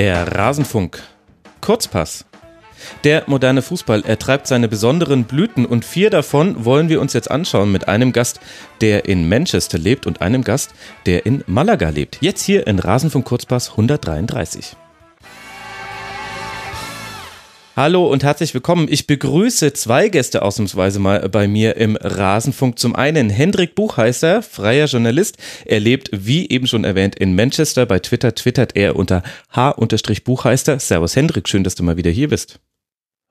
Der Rasenfunk. Kurzpass. Der moderne Fußball ertreibt seine besonderen Blüten und vier davon wollen wir uns jetzt anschauen mit einem Gast, der in Manchester lebt und einem Gast, der in Malaga lebt. Jetzt hier in Rasenfunk Kurzpass 133. Hallo und herzlich willkommen. Ich begrüße zwei Gäste ausnahmsweise mal bei mir im Rasenfunk. Zum einen Hendrik Buchheißer, freier Journalist. Er lebt, wie eben schon erwähnt, in Manchester. Bei Twitter twittert er unter h-buchheißer. Servus Hendrik, schön, dass du mal wieder hier bist.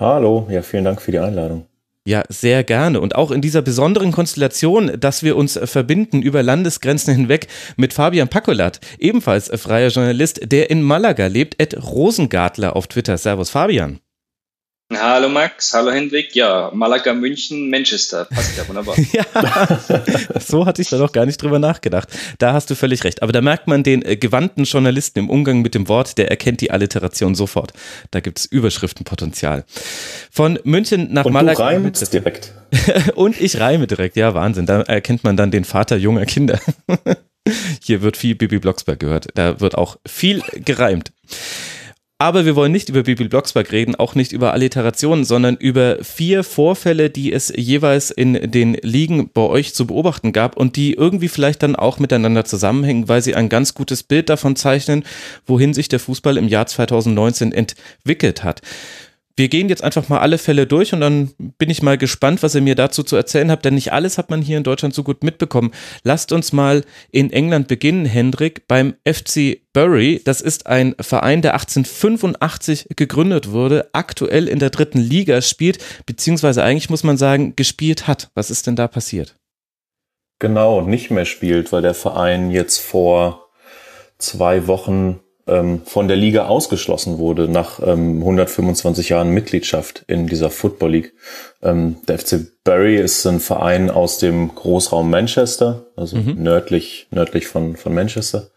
Hallo, ja, vielen Dank für die Einladung. Ja, sehr gerne. Und auch in dieser besonderen Konstellation, dass wir uns verbinden über Landesgrenzen hinweg mit Fabian Pacolat, ebenfalls freier Journalist, der in Malaga lebt, Ed Rosengartler auf Twitter. Servus Fabian. Hallo Max, hallo Hendrik. Ja, Malaga, München, Manchester. Passt ja wunderbar. ja, so hatte ich da noch gar nicht drüber nachgedacht. Da hast du völlig recht. Aber da merkt man den äh, gewandten Journalisten im Umgang mit dem Wort, der erkennt die Alliteration sofort. Da gibt es Überschriftenpotenzial. Von München nach Und Malaga. Du reimst direkt. Und ich reime direkt. Ja, Wahnsinn. Da erkennt man dann den Vater junger Kinder. Hier wird viel Bibi Blocksberg gehört. Da wird auch viel gereimt. Aber wir wollen nicht über Bibi Blocksberg reden, auch nicht über Alliterationen, sondern über vier Vorfälle, die es jeweils in den Ligen bei euch zu beobachten gab und die irgendwie vielleicht dann auch miteinander zusammenhängen, weil sie ein ganz gutes Bild davon zeichnen, wohin sich der Fußball im Jahr 2019 entwickelt hat. Wir gehen jetzt einfach mal alle Fälle durch und dann bin ich mal gespannt, was ihr mir dazu zu erzählen habt, denn nicht alles hat man hier in Deutschland so gut mitbekommen. Lasst uns mal in England beginnen, Hendrik, beim FC Bury. Das ist ein Verein, der 1885 gegründet wurde, aktuell in der dritten Liga spielt, beziehungsweise eigentlich muss man sagen, gespielt hat. Was ist denn da passiert? Genau, nicht mehr spielt, weil der Verein jetzt vor zwei Wochen ähm, von der Liga ausgeschlossen wurde nach ähm, 125 Jahren Mitgliedschaft in dieser Football League. Ähm, der FC Bury ist ein Verein aus dem Großraum Manchester, also mhm. nördlich, nördlich von, von Manchester,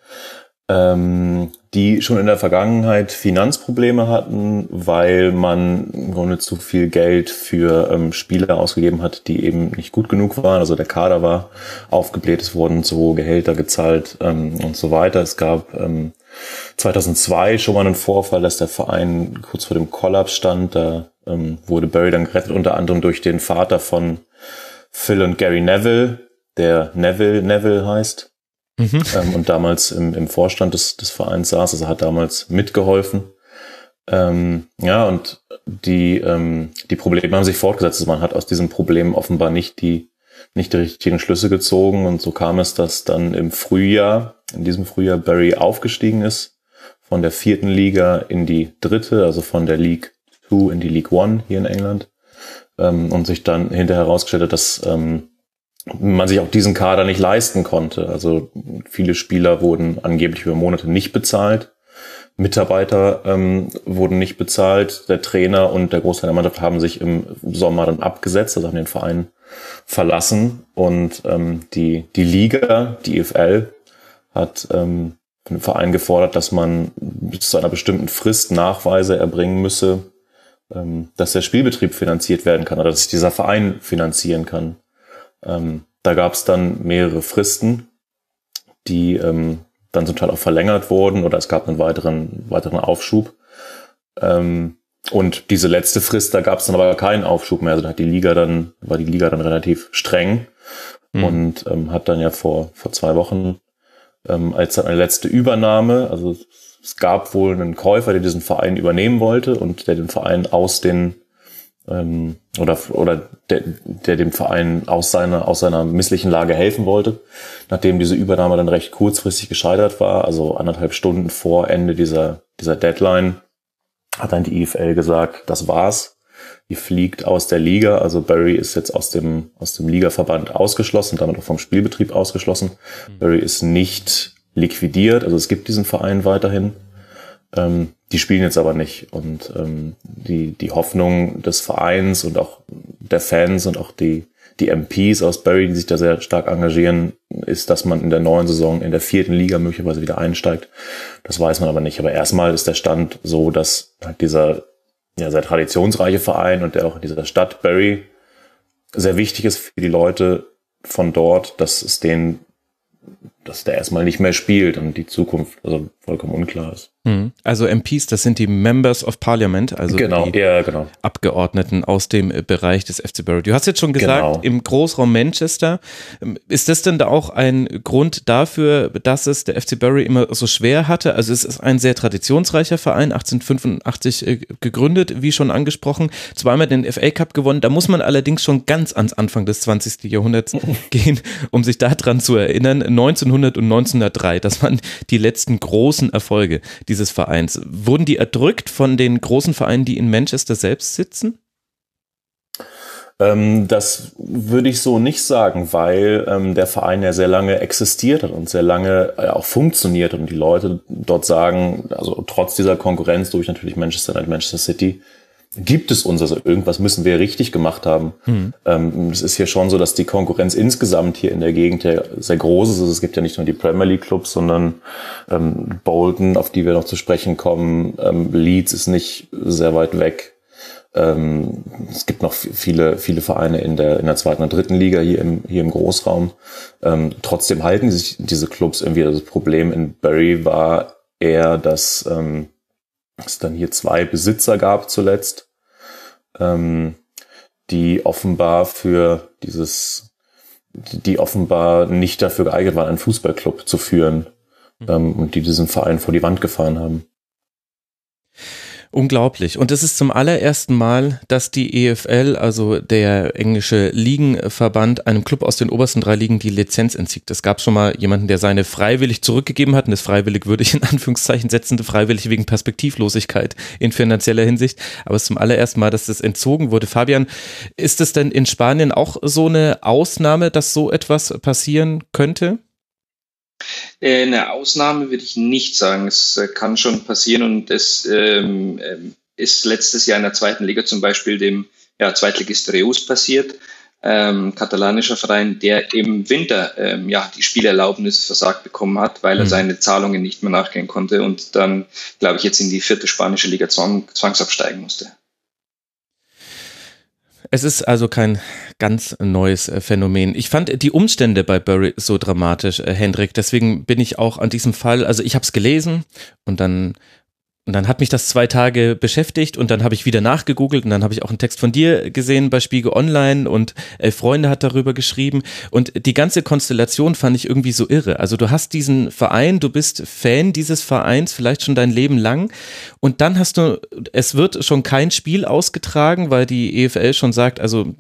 ähm, die schon in der Vergangenheit Finanzprobleme hatten, weil man im Grunde zu viel Geld für ähm, Spieler ausgegeben hat, die eben nicht gut genug waren. Also der Kader war aufgebläht, es wurden zu hohe Gehälter gezahlt ähm, und so weiter. Es gab ähm, 2002 schon mal einen Vorfall, dass der Verein kurz vor dem Kollaps stand. Da ähm, wurde Barry dann gerettet, unter anderem durch den Vater von Phil und Gary Neville, der Neville Neville heißt. Mhm. Ähm, und damals im, im Vorstand des, des Vereins saß, also hat damals mitgeholfen. Ähm, ja, und die, ähm, die Probleme haben sich fortgesetzt. Also man hat aus diesem Problem offenbar nicht die, nicht die richtigen Schlüsse gezogen. Und so kam es, dass dann im Frühjahr in diesem Frühjahr Barry aufgestiegen ist von der vierten Liga in die dritte, also von der League 2 in die League One hier in England ähm, und sich dann hinterher herausgestellt hat, dass ähm, man sich auch diesen Kader nicht leisten konnte. Also viele Spieler wurden angeblich über Monate nicht bezahlt. Mitarbeiter ähm, wurden nicht bezahlt. Der Trainer und der Großteil der Mannschaft haben sich im Sommer dann abgesetzt, also haben den Verein verlassen. Und ähm, die, die Liga, die EFL, hat ähm, dem Verein gefordert, dass man bis zu einer bestimmten Frist Nachweise erbringen müsse, ähm, dass der Spielbetrieb finanziert werden kann oder dass sich dieser Verein finanzieren kann. Ähm, da gab es dann mehrere Fristen, die ähm, dann zum Teil auch verlängert wurden oder es gab einen weiteren, weiteren Aufschub. Ähm, und diese letzte Frist, da gab es dann aber keinen Aufschub mehr. Also da hat die Liga dann, war die Liga dann relativ streng mhm. und ähm, hat dann ja vor, vor zwei Wochen ähm, als eine letzte Übernahme. Also es gab wohl einen Käufer, der diesen Verein übernehmen wollte und der den Verein aus den ähm, oder oder der, der dem Verein aus seiner aus seiner misslichen Lage helfen wollte. Nachdem diese Übernahme dann recht kurzfristig gescheitert war, also anderthalb Stunden vor Ende dieser dieser Deadline, hat dann die IFL gesagt, das war's. Die fliegt aus der Liga. Also Barry ist jetzt aus dem, aus dem Ligaverband ausgeschlossen, damit auch vom Spielbetrieb ausgeschlossen. Mhm. Barry ist nicht liquidiert, also es gibt diesen Verein weiterhin. Ähm, die spielen jetzt aber nicht. Und ähm, die, die Hoffnung des Vereins und auch der Fans und auch die, die MPs aus Barry, die sich da sehr stark engagieren, ist, dass man in der neuen Saison in der vierten Liga möglicherweise wieder einsteigt. Das weiß man aber nicht. Aber erstmal ist der Stand so, dass halt dieser ja, sehr traditionsreiche Verein und der auch in dieser Stadt Bury sehr wichtig ist für die Leute von dort, dass es denen dass der erstmal nicht mehr spielt und die Zukunft also vollkommen unklar ist. Hm. Also MPs, das sind die Members of Parliament, also genau, die ja, genau. Abgeordneten aus dem äh, Bereich des FC Bury. Du hast jetzt schon gesagt, genau. im Großraum Manchester. Ähm, ist das denn da auch ein Grund dafür, dass es der FC Bury immer so schwer hatte? Also es ist ein sehr traditionsreicher Verein, 1885 äh, gegründet, wie schon angesprochen, zweimal den FA Cup gewonnen. Da muss man allerdings schon ganz ans Anfang des 20. Jahrhunderts gehen, um sich daran zu erinnern. 1900 und 1903, das waren die letzten großen Erfolge dieses Vereins. Wurden die erdrückt von den großen Vereinen, die in Manchester selbst sitzen? Ähm, das würde ich so nicht sagen, weil ähm, der Verein ja sehr lange existiert hat und sehr lange äh, auch funktioniert und die Leute dort sagen, also trotz dieser Konkurrenz durch natürlich Manchester und Manchester City, gibt es uns, also irgendwas müssen wir richtig gemacht haben. Mhm. Ähm, es ist ja schon so, dass die Konkurrenz insgesamt hier in der Gegend ja sehr groß ist. Also es gibt ja nicht nur die Premier League Clubs, sondern ähm, Bolton, auf die wir noch zu sprechen kommen. Ähm, Leeds ist nicht sehr weit weg. Ähm, es gibt noch viele, viele Vereine in der, in der zweiten und dritten Liga hier im, hier im Großraum. Ähm, trotzdem halten sich diese Clubs irgendwie. Das Problem in Bury war eher, dass ähm, es dann hier zwei Besitzer gab zuletzt, ähm, die offenbar für dieses, die offenbar nicht dafür geeignet waren, einen Fußballclub zu führen ähm, und die diesen Verein vor die Wand gefahren haben. Unglaublich. Und es ist zum allerersten Mal, dass die EFL, also der englische Ligenverband, einem Club aus den obersten drei Ligen die Lizenz entzieht. Es gab schon mal jemanden, der seine freiwillig zurückgegeben hat, und das freiwillig würde ich in Anführungszeichen setzen, freiwillig wegen Perspektivlosigkeit in finanzieller Hinsicht. Aber es ist zum allerersten Mal, dass das entzogen wurde. Fabian, ist es denn in Spanien auch so eine Ausnahme, dass so etwas passieren könnte? Äh, eine Ausnahme würde ich nicht sagen. Es äh, kann schon passieren und es ähm, ähm, ist letztes Jahr in der zweiten Liga zum Beispiel dem ja, Zweitligist Reus passiert, ähm, katalanischer Verein, der im Winter ähm, ja, die Spielerlaubnis versagt bekommen hat, weil er mhm. seine Zahlungen nicht mehr nachgehen konnte und dann, glaube ich, jetzt in die vierte spanische Liga zwang, zwangsabsteigen musste. Es ist also kein ganz neues äh, Phänomen. Ich fand die Umstände bei Burry so dramatisch, äh, Hendrik. Deswegen bin ich auch an diesem Fall, also ich habe es gelesen und dann und dann hat mich das zwei Tage beschäftigt und dann habe ich wieder nachgegoogelt und dann habe ich auch einen Text von dir gesehen bei Spiegel Online und Elf Freunde hat darüber geschrieben und die ganze Konstellation fand ich irgendwie so irre. Also du hast diesen Verein, du bist Fan dieses Vereins vielleicht schon dein Leben lang und dann hast du, es wird schon kein Spiel ausgetragen, weil die EFL schon sagt, also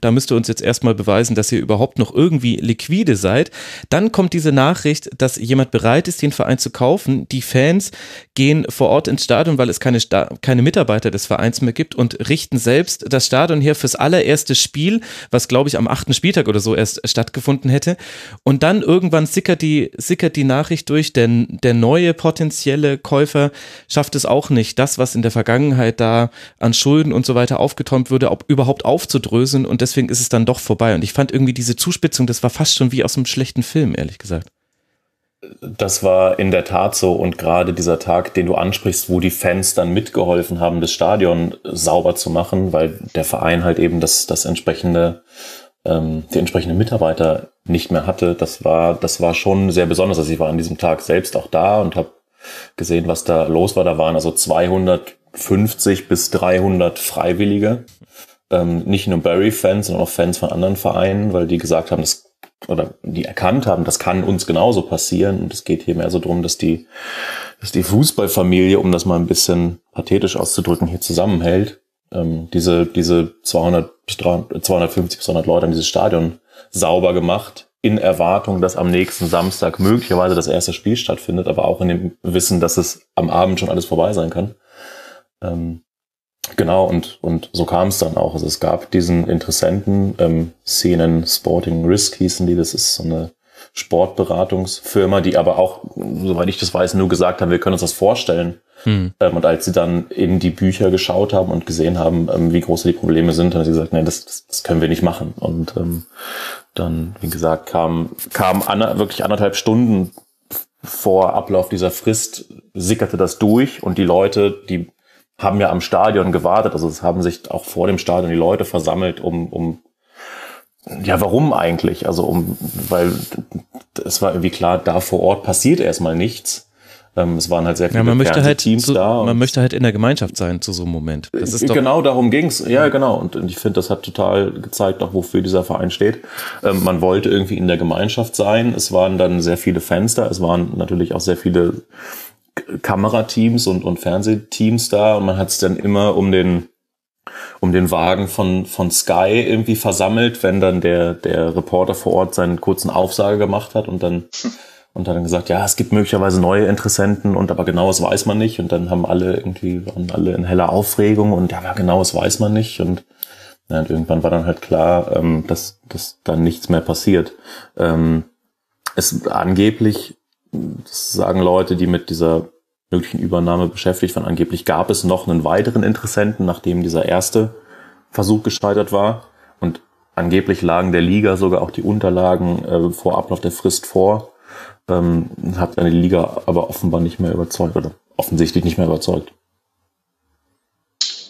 da müsst ihr uns jetzt erstmal beweisen, dass ihr überhaupt noch irgendwie liquide seid. Dann kommt diese Nachricht, dass jemand bereit ist, den Verein zu kaufen. Die Fans gehen vor Ort ins Stadion, weil es keine, Sta keine Mitarbeiter des Vereins mehr gibt und richten selbst das Stadion her fürs allererste Spiel, was glaube ich am achten Spieltag oder so erst stattgefunden hätte. Und dann irgendwann sickert die, sickert die Nachricht durch, denn der neue potenzielle Käufer schafft es auch nicht, das, was in der Vergangenheit da an Schulden und so weiter aufgetäumt würde, ob, überhaupt aufzudröseln und deswegen ist es dann doch vorbei. Und ich fand irgendwie diese Zuspitzung, das war fast schon wie aus einem schlechten Film, ehrlich gesagt. Das war in der Tat so und gerade dieser Tag, den du ansprichst, wo die Fans dann mitgeholfen haben, das Stadion sauber zu machen, weil der Verein halt eben das, das entsprechende, ähm, die entsprechenden Mitarbeiter nicht mehr hatte, das war, das war schon sehr besonders. Also ich war an diesem Tag selbst auch da und habe gesehen, was da los war. Da waren also 250 bis 300 Freiwillige, ähm, nicht nur Barry-Fans, sondern auch Fans von anderen Vereinen, weil die gesagt haben, das oder die erkannt haben, das kann uns genauso passieren. Und es geht hier mehr so darum, dass die, dass die Fußballfamilie, um das mal ein bisschen pathetisch auszudrücken, hier zusammenhält. Ähm, diese, diese 200 250 bis 300 Leute an dieses Stadion sauber gemacht, in Erwartung, dass am nächsten Samstag möglicherweise das erste Spiel stattfindet, aber auch in dem Wissen, dass es am Abend schon alles vorbei sein kann. Ähm, Genau, und, und so kam es dann auch. Also es gab diesen Interessenten, ähm, CNN Sporting Risk hießen die, das ist so eine Sportberatungsfirma, die aber auch, soweit ich das weiß, nur gesagt haben, wir können uns das vorstellen. Hm. Ähm, und als sie dann in die Bücher geschaut haben und gesehen haben, ähm, wie groß die Probleme sind, haben sie gesagt, nee, das, das, das können wir nicht machen. Und ähm, dann, wie gesagt, kam, kam an, wirklich anderthalb Stunden vor Ablauf dieser Frist, sickerte das durch und die Leute, die haben ja am Stadion gewartet. Also es haben sich auch vor dem Stadion die Leute versammelt, um, um ja, warum eigentlich? Also um, weil es war irgendwie klar, da vor Ort passiert erstmal nichts. Ähm, es waren halt sehr viele ja, man möchte halt Teams zu, da. Man möchte halt in der Gemeinschaft sein zu so einem Moment. Das ist genau darum ging's. Ja, genau. Und ich finde, das hat total gezeigt, auch wofür dieser Verein steht. Ähm, man wollte irgendwie in der Gemeinschaft sein. Es waren dann sehr viele Fans da. Es waren natürlich auch sehr viele Kamerateams und, und Fernsehteams da. Und man hat es dann immer um den um den Wagen von, von Sky irgendwie versammelt, wenn dann der, der Reporter vor Ort seinen kurzen Aufsage gemacht hat und dann und dann gesagt, ja, es gibt möglicherweise neue Interessenten und aber genaues weiß man nicht. Und dann haben alle irgendwie, waren alle in heller Aufregung und ja, genaues weiß man nicht. Und, ja, und irgendwann war dann halt klar, ähm, dass, dass dann nichts mehr passiert. Ähm, es angeblich, das sagen Leute, die mit dieser möglichen Übernahme beschäftigt waren, angeblich gab es noch einen weiteren Interessenten, nachdem dieser erste Versuch gescheitert war. Und angeblich lagen der Liga sogar auch die Unterlagen äh, vor Ablauf der Frist vor ähm, hat eine Liga aber offenbar nicht mehr überzeugt oder offensichtlich nicht mehr überzeugt.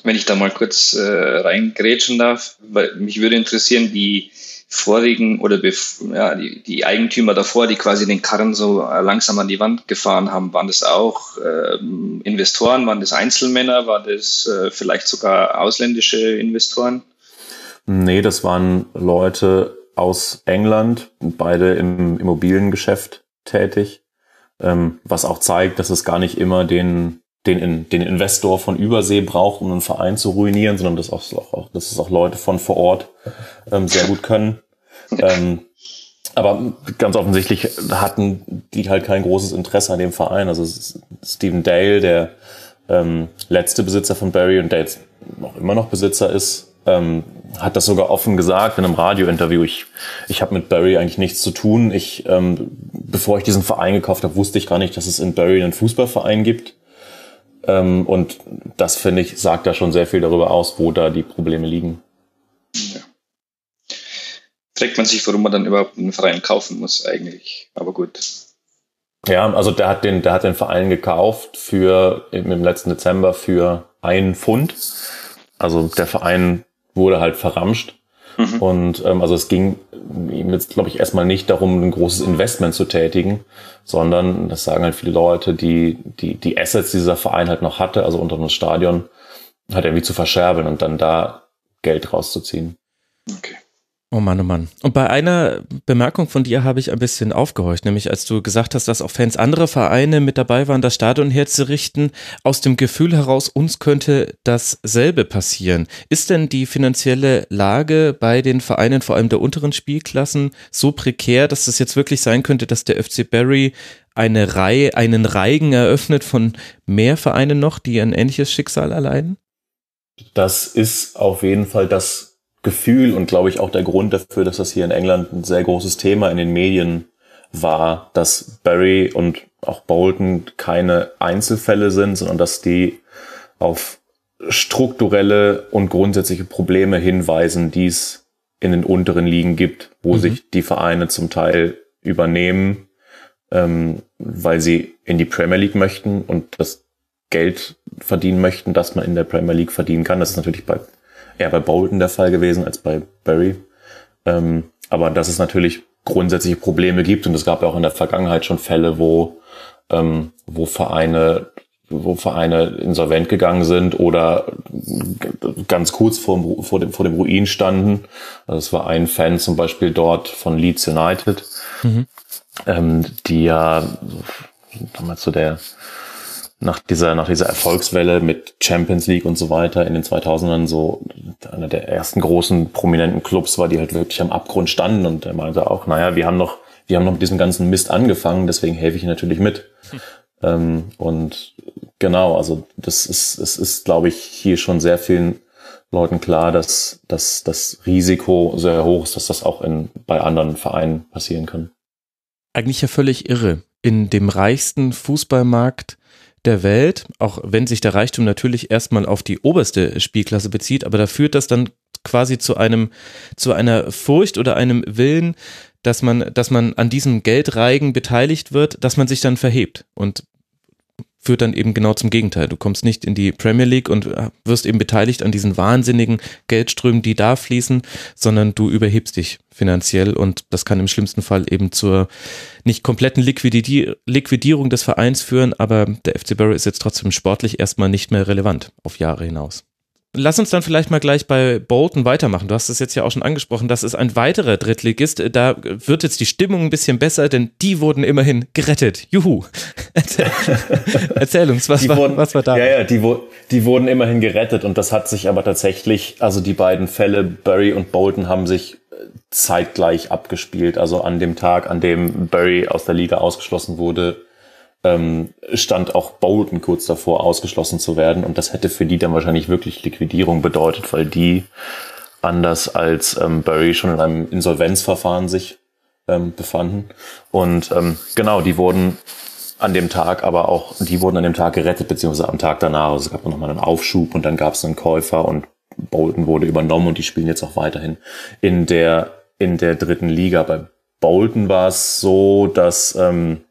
Wenn ich da mal kurz äh, reingrätschen darf, weil mich würde interessieren, die vorigen oder ja, die, die Eigentümer davor, die quasi den Karren so langsam an die Wand gefahren haben, waren das auch äh, Investoren, waren das Einzelmänner, war das äh, vielleicht sogar ausländische Investoren? Nee, das waren Leute aus England, beide im Immobiliengeschäft tätig, ähm, was auch zeigt, dass es gar nicht immer den, den, den Investor von Übersee braucht, um einen Verein zu ruinieren, sondern dass, auch, auch, dass es auch Leute von vor Ort ähm, sehr gut können. Ähm, aber ganz offensichtlich hatten die halt kein großes Interesse an dem Verein. Also Stephen Dale, der ähm, letzte Besitzer von Barry und der jetzt auch immer noch Besitzer ist, ähm, hat das sogar offen gesagt in einem Radiointerview. Ich, ich habe mit Barry eigentlich nichts zu tun. Ich, ähm, bevor ich diesen Verein gekauft habe, wusste ich gar nicht, dass es in Barry einen Fußballverein gibt. Ähm, und das finde ich sagt da schon sehr viel darüber aus, wo da die Probleme liegen. Ja. Fragt man sich, warum man dann überhaupt einen Verein kaufen muss eigentlich. Aber gut. Ja, also der hat den, der hat den Verein gekauft für im, im letzten Dezember für einen Pfund. Also der Verein wurde halt verramscht. Mhm. Und ähm, also es ging ihm jetzt, glaube ich, erstmal nicht darum, ein großes Investment zu tätigen, sondern, das sagen halt viele Leute, die, die, die Assets, die dieser Verein halt noch hatte, also unter das Stadion, halt irgendwie zu verscherbeln und dann da Geld rauszuziehen. Okay. Oh Mann, oh Mann. Und bei einer Bemerkung von dir habe ich ein bisschen aufgehorcht, nämlich als du gesagt hast, dass auch Fans anderer Vereine mit dabei waren, das Stadion herzurichten, aus dem Gefühl heraus, uns könnte dasselbe passieren. Ist denn die finanzielle Lage bei den Vereinen, vor allem der unteren Spielklassen, so prekär, dass es jetzt wirklich sein könnte, dass der FC Barry eine Reihe, einen Reigen eröffnet von mehr Vereinen noch, die ein ähnliches Schicksal erleiden? Das ist auf jeden Fall das Gefühl und glaube ich auch der Grund dafür, dass das hier in England ein sehr großes Thema in den Medien war, dass Barry und auch Bolton keine Einzelfälle sind, sondern dass die auf strukturelle und grundsätzliche Probleme hinweisen, die es in den unteren Ligen gibt, wo mhm. sich die Vereine zum Teil übernehmen, ähm, weil sie in die Premier League möchten und das Geld verdienen möchten, das man in der Premier League verdienen kann. Das ist natürlich bei eher bei Bolton der Fall gewesen als bei Barry. Ähm, aber dass es natürlich grundsätzliche Probleme gibt und es gab ja auch in der Vergangenheit schon Fälle, wo, ähm, wo Vereine wo Vereine insolvent gegangen sind oder ganz kurz vor, vor, dem, vor dem Ruin standen. Also es war ein Fan zum Beispiel dort von Leeds United, mhm. ähm, die ja damals so der nach dieser, nach dieser Erfolgswelle mit Champions League und so weiter in den 2000ern so einer der ersten großen prominenten Clubs war, die halt wirklich am Abgrund standen und er meinte auch, naja, wir haben noch, wir haben noch mit diesem ganzen Mist angefangen, deswegen helfe ich natürlich mit. Hm. Ähm, und genau, also das ist, es ist, glaube ich, hier schon sehr vielen Leuten klar, dass, dass das Risiko sehr hoch ist, dass das auch in, bei anderen Vereinen passieren kann. Eigentlich ja völlig irre. In dem reichsten Fußballmarkt der Welt, auch wenn sich der Reichtum natürlich erstmal auf die oberste Spielklasse bezieht, aber da führt das dann quasi zu einem, zu einer Furcht oder einem Willen, dass man, dass man an diesem Geldreigen beteiligt wird, dass man sich dann verhebt. Und führt dann eben genau zum Gegenteil. Du kommst nicht in die Premier League und äh, wirst eben beteiligt an diesen wahnsinnigen Geldströmen, die da fließen, sondern du überhebst dich finanziell und das kann im schlimmsten Fall eben zur nicht kompletten Liquidierung des Vereins führen, aber der FC Bury ist jetzt trotzdem sportlich erstmal nicht mehr relevant auf Jahre hinaus. Lass uns dann vielleicht mal gleich bei Bolton weitermachen. Du hast es jetzt ja auch schon angesprochen. Das ist ein weiterer Drittligist. Da wird jetzt die Stimmung ein bisschen besser, denn die wurden immerhin gerettet. Juhu. Erzähl, Erzähl uns, was war, wurden, was war da? Ja, ja, die, die wurden immerhin gerettet und das hat sich aber tatsächlich, also die beiden Fälle, Barry und Bolton, haben sich äh, zeitgleich abgespielt. Also an dem Tag, an dem Barry aus der Liga ausgeschlossen wurde, ähm, stand auch Bolton kurz davor, ausgeschlossen zu werden. Und das hätte für die dann wahrscheinlich wirklich Liquidierung bedeutet, weil die anders als ähm, Bury schon in einem Insolvenzverfahren sich ähm, befanden. Und ähm, genau, die wurden an dem Tag, aber auch, die wurden an dem Tag gerettet, beziehungsweise am Tag danach. Also es gab nochmal einen Aufschub und dann gab es einen Käufer und Bolton wurde übernommen und die spielen jetzt auch weiterhin in der, in der dritten Liga. Bei Bolton war es so, dass ähm,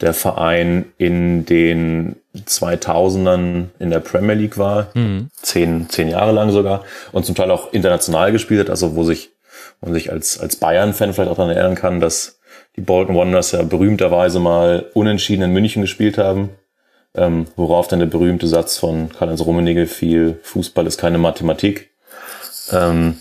der Verein in den 2000ern in der Premier League war, mhm. zehn, zehn Jahre lang sogar, und zum Teil auch international gespielt hat, also wo sich, man sich als, als Bayern-Fan vielleicht auch daran erinnern kann, dass die Bolton Wanderers ja berühmterweise mal unentschieden in München gespielt haben, ähm, worauf dann der berühmte Satz von Karl-Heinz Rummenigge fiel, Fußball ist keine Mathematik. Ähm,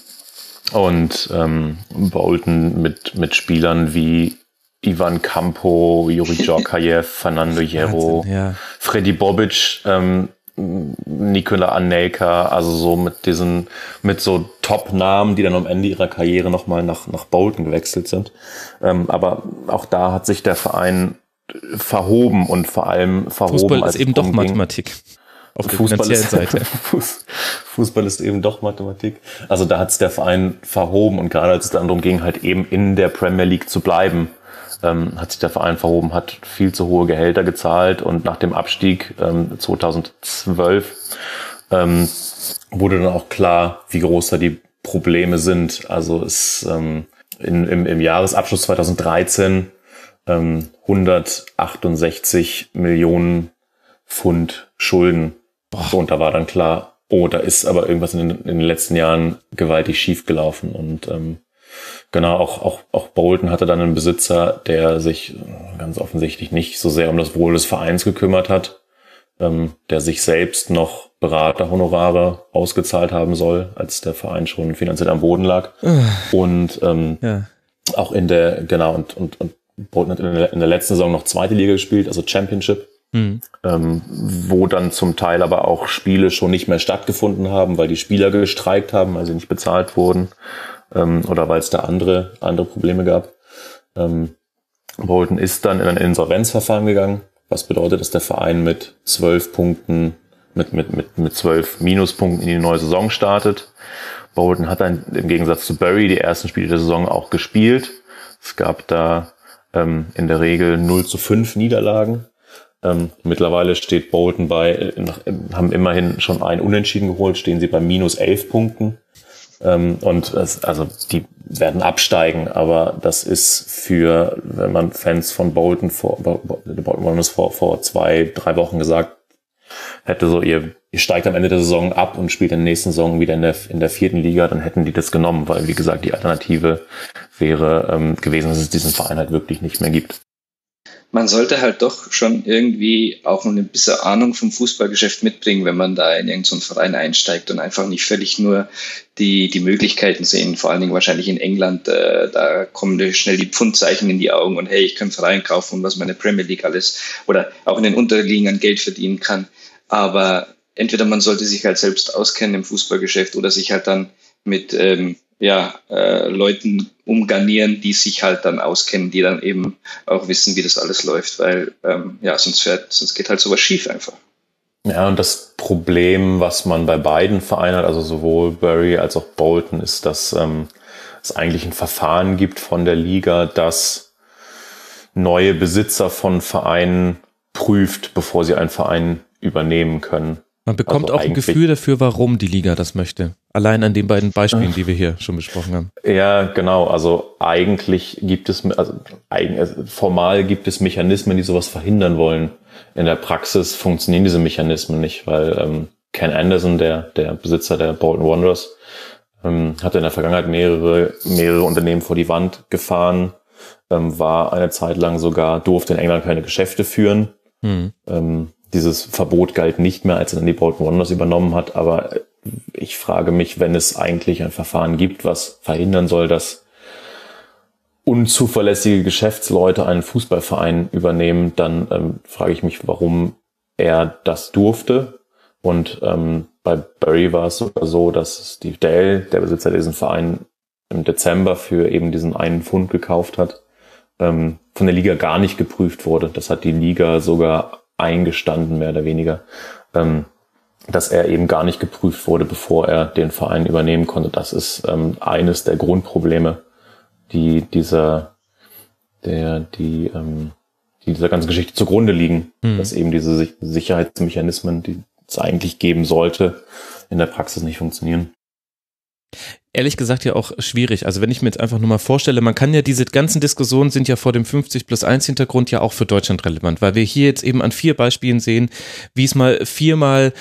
und ähm, Bolton mit, mit Spielern wie Ivan Campo, Juri Djorkaev, Fernando Hierro, ja. Freddy Bobic, ähm, Nikola Anelka, also so mit diesen, mit so Top-Namen, die dann am Ende ihrer Karriere nochmal nach, nach Bolton gewechselt sind. Ähm, aber auch da hat sich der Verein verhoben und vor allem verhoben. Fußball ist eben doch Mathematik. Auf der Fußball finanziellen ist, Seite. Fußball ist eben doch Mathematik. Also da hat es der Verein verhoben und gerade als es dann darum ging, halt eben in der Premier League zu bleiben, ähm, hat sich der Verein verhoben, hat viel zu hohe Gehälter gezahlt und nach dem Abstieg ähm, 2012 ähm, wurde dann auch klar, wie groß da die Probleme sind. Also es ähm, in, im, im Jahresabschluss 2013 ähm, 168 Millionen Pfund Schulden. Boah. und da war dann klar, oh, da ist aber irgendwas in den, in den letzten Jahren gewaltig schief gelaufen und ähm, Genau, auch, auch, auch Bolton hatte dann einen Besitzer, der sich ganz offensichtlich nicht so sehr um das Wohl des Vereins gekümmert hat, ähm, der sich selbst noch Beraterhonorare ausgezahlt haben soll, als der Verein schon finanziell am Boden lag. Und ähm, ja. auch in der, genau, und, und, und Bolton hat in der, in der letzten Saison noch zweite Liga gespielt, also Championship. Mhm. Ähm, wo dann zum Teil aber auch Spiele schon nicht mehr stattgefunden haben, weil die Spieler gestreikt haben, also nicht bezahlt wurden ähm, oder weil es da andere, andere Probleme gab. Ähm, Bolton ist dann in ein Insolvenzverfahren gegangen, was bedeutet, dass der Verein mit zwölf Punkten, mit, mit, mit, mit zwölf Minuspunkten in die neue Saison startet. Bolton hat dann im Gegensatz zu Bury die ersten Spiele der Saison auch gespielt. Es gab da ähm, in der Regel 0 zu 5 Niederlagen. Ähm, mittlerweile steht Bolton bei, äh, haben immerhin schon ein Unentschieden geholt, stehen sie bei minus 11 Punkten. Ähm, und es, also die werden absteigen, aber das ist für, wenn man Fans von Bolton vor, Bolton Wanderers vor, vor zwei, drei Wochen gesagt hätte, so ihr, ihr steigt am Ende der Saison ab und spielt in der nächsten Saison wieder in der, in der vierten Liga, dann hätten die das genommen, weil wie gesagt, die Alternative wäre ähm, gewesen, dass es diesen Verein halt wirklich nicht mehr gibt man sollte halt doch schon irgendwie auch eine bisschen Ahnung vom Fußballgeschäft mitbringen, wenn man da in irgendeinen Verein einsteigt und einfach nicht völlig nur die, die Möglichkeiten sehen. Vor allen Dingen wahrscheinlich in England, äh, da kommen schnell die Pfundzeichen in die Augen und hey, ich kann Verein kaufen und was meine Premier League alles oder auch in den Unterliegen an Geld verdienen kann. Aber entweder man sollte sich halt selbst auskennen im Fußballgeschäft oder sich halt dann mit ähm, ja, äh, Leuten umgarnieren, die sich halt dann auskennen, die dann eben auch wissen, wie das alles läuft, weil ähm, ja, sonst fährt, sonst geht halt sowas schief einfach. Ja, und das Problem, was man bei beiden Vereinen hat, also sowohl Bury als auch Bolton, ist, dass ähm, es eigentlich ein Verfahren gibt von der Liga, das neue Besitzer von Vereinen prüft, bevor sie einen Verein übernehmen können. Man bekommt also auch ein Gefühl dafür, warum die Liga das möchte. Allein an den beiden Beispielen, die wir hier schon besprochen haben. Ja, genau. Also eigentlich gibt es, also, also formal gibt es Mechanismen, die sowas verhindern wollen. in der Praxis funktionieren diese Mechanismen nicht, weil ähm, Ken Anderson, der, der Besitzer der Bolton Wanderers, ähm, hatte in der Vergangenheit mehrere, mehrere Unternehmen vor die Wand gefahren, ähm, war eine Zeit lang sogar, durfte in England keine Geschäfte führen. Mhm. Ähm, dieses Verbot galt nicht mehr, als er dann die Bolton Wanderers übernommen hat, aber ich frage mich, wenn es eigentlich ein Verfahren gibt, was verhindern soll, dass unzuverlässige Geschäftsleute einen Fußballverein übernehmen, dann ähm, frage ich mich, warum er das durfte. Und ähm, bei Barry war es sogar so, dass Steve Dale, der Besitzer diesen Verein, im Dezember für eben diesen einen Pfund gekauft hat, ähm, von der Liga gar nicht geprüft wurde. Das hat die Liga sogar eingestanden, mehr oder weniger, ähm, dass er eben gar nicht geprüft wurde, bevor er den Verein übernehmen konnte. Das ist ähm, eines der Grundprobleme, die dieser, der, die, ähm, die dieser ganzen Geschichte zugrunde liegen, mhm. dass eben diese Sicherheitsmechanismen, die es eigentlich geben sollte, in der Praxis nicht funktionieren ehrlich gesagt ja auch schwierig. Also wenn ich mir jetzt einfach nur mal vorstelle, man kann ja diese ganzen Diskussionen sind ja vor dem 50 plus 1 Hintergrund ja auch für Deutschland relevant, weil wir hier jetzt eben an vier Beispielen sehen, wie es mal viermal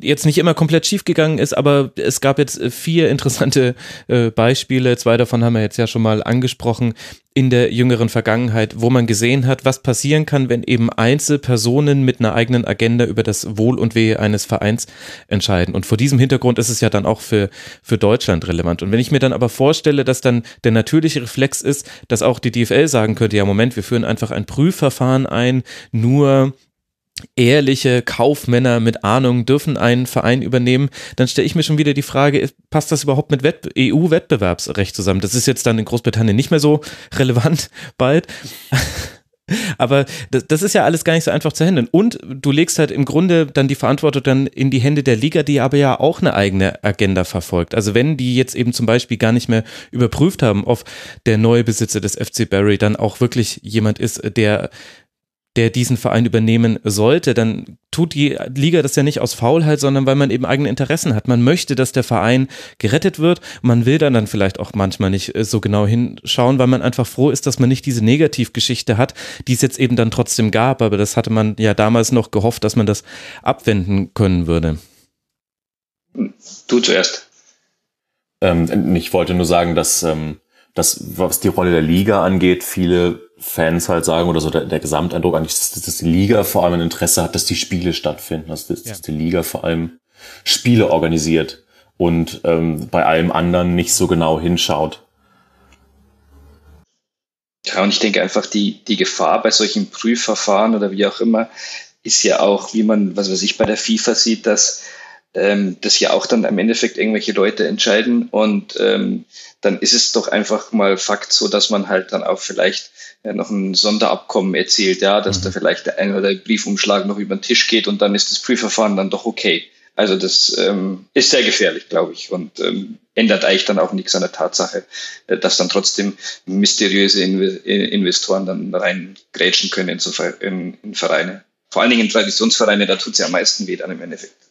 jetzt nicht immer komplett schief gegangen ist, aber es gab jetzt vier interessante äh, Beispiele. Zwei davon haben wir jetzt ja schon mal angesprochen in der jüngeren Vergangenheit, wo man gesehen hat, was passieren kann, wenn eben Einzelpersonen mit einer eigenen Agenda über das Wohl und Wehe eines Vereins entscheiden. Und vor diesem Hintergrund ist es ja dann auch für, für Deutschland relevant. Und wenn ich mir dann aber vorstelle, dass dann der natürliche Reflex ist, dass auch die DFL sagen könnte, ja Moment, wir führen einfach ein Prüfverfahren ein, nur ehrliche Kaufmänner mit Ahnung dürfen einen Verein übernehmen, dann stelle ich mir schon wieder die Frage, passt das überhaupt mit EU-Wettbewerbsrecht zusammen? Das ist jetzt dann in Großbritannien nicht mehr so relevant bald. Aber das, das, ist ja alles gar nicht so einfach zu handeln. Und du legst halt im Grunde dann die Verantwortung dann in die Hände der Liga, die aber ja auch eine eigene Agenda verfolgt. Also wenn die jetzt eben zum Beispiel gar nicht mehr überprüft haben, ob der neue Besitzer des FC Barry dann auch wirklich jemand ist, der der diesen Verein übernehmen sollte, dann tut die Liga das ja nicht aus Faulheit, sondern weil man eben eigene Interessen hat. Man möchte, dass der Verein gerettet wird. Man will dann dann vielleicht auch manchmal nicht äh, so genau hinschauen, weil man einfach froh ist, dass man nicht diese Negativgeschichte hat, die es jetzt eben dann trotzdem gab. Aber das hatte man ja damals noch gehofft, dass man das abwenden können würde. Du zuerst. Ähm, ich wollte nur sagen, dass ähm, dass was die Rolle der Liga angeht, viele Fans halt sagen oder so der, der Gesamteindruck eigentlich, dass, dass, die Liga vor allem ein Interesse hat, dass die Spiele stattfinden, also dass, ja. dass die Liga vor allem Spiele organisiert und ähm, bei allem anderen nicht so genau hinschaut. Ja, und ich denke einfach, die, die Gefahr bei solchen Prüfverfahren oder wie auch immer ist ja auch, wie man, was weiß ich, bei der FIFA sieht, dass ähm, das ja auch dann im Endeffekt irgendwelche Leute entscheiden und ähm, dann ist es doch einfach mal Fakt so, dass man halt dann auch vielleicht äh, noch ein Sonderabkommen erzielt, ja, dass mhm. da vielleicht der ein oder der Briefumschlag noch über den Tisch geht und dann ist das Prüfverfahren dann doch okay. Also das ähm, ist sehr gefährlich, glaube ich, und ähm, ändert eigentlich dann auch nichts an der Tatsache, äh, dass dann trotzdem mysteriöse Investoren dann reingrätschen können in, so, in, in Vereine. Vor allen Dingen in Traditionsvereine, da tut es ja am meisten weh dann im Endeffekt.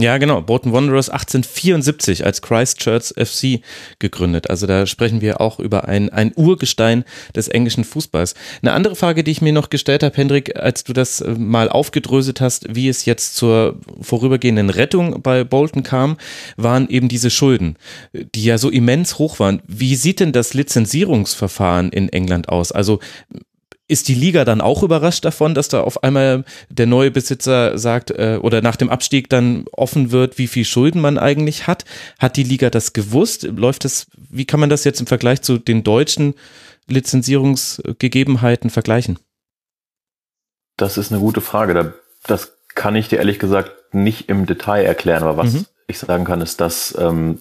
Ja, genau. Bolton Wanderers 1874 als Christchurch FC gegründet. Also da sprechen wir auch über ein, ein Urgestein des englischen Fußballs. Eine andere Frage, die ich mir noch gestellt habe, Hendrik, als du das äh, mal aufgedröselt hast, wie es jetzt zur vorübergehenden Rettung bei Bolton kam, waren eben diese Schulden, die ja so immens hoch waren. Wie sieht denn das Lizenzierungsverfahren in England aus? Also ist die Liga dann auch überrascht davon, dass da auf einmal der neue Besitzer sagt äh, oder nach dem Abstieg dann offen wird, wie viel Schulden man eigentlich hat? Hat die Liga das gewusst? Läuft das, wie kann man das jetzt im Vergleich zu den deutschen Lizenzierungsgegebenheiten vergleichen? Das ist eine gute Frage. das kann ich dir ehrlich gesagt nicht im Detail erklären, aber was mhm. ich sagen kann, ist, dass ähm,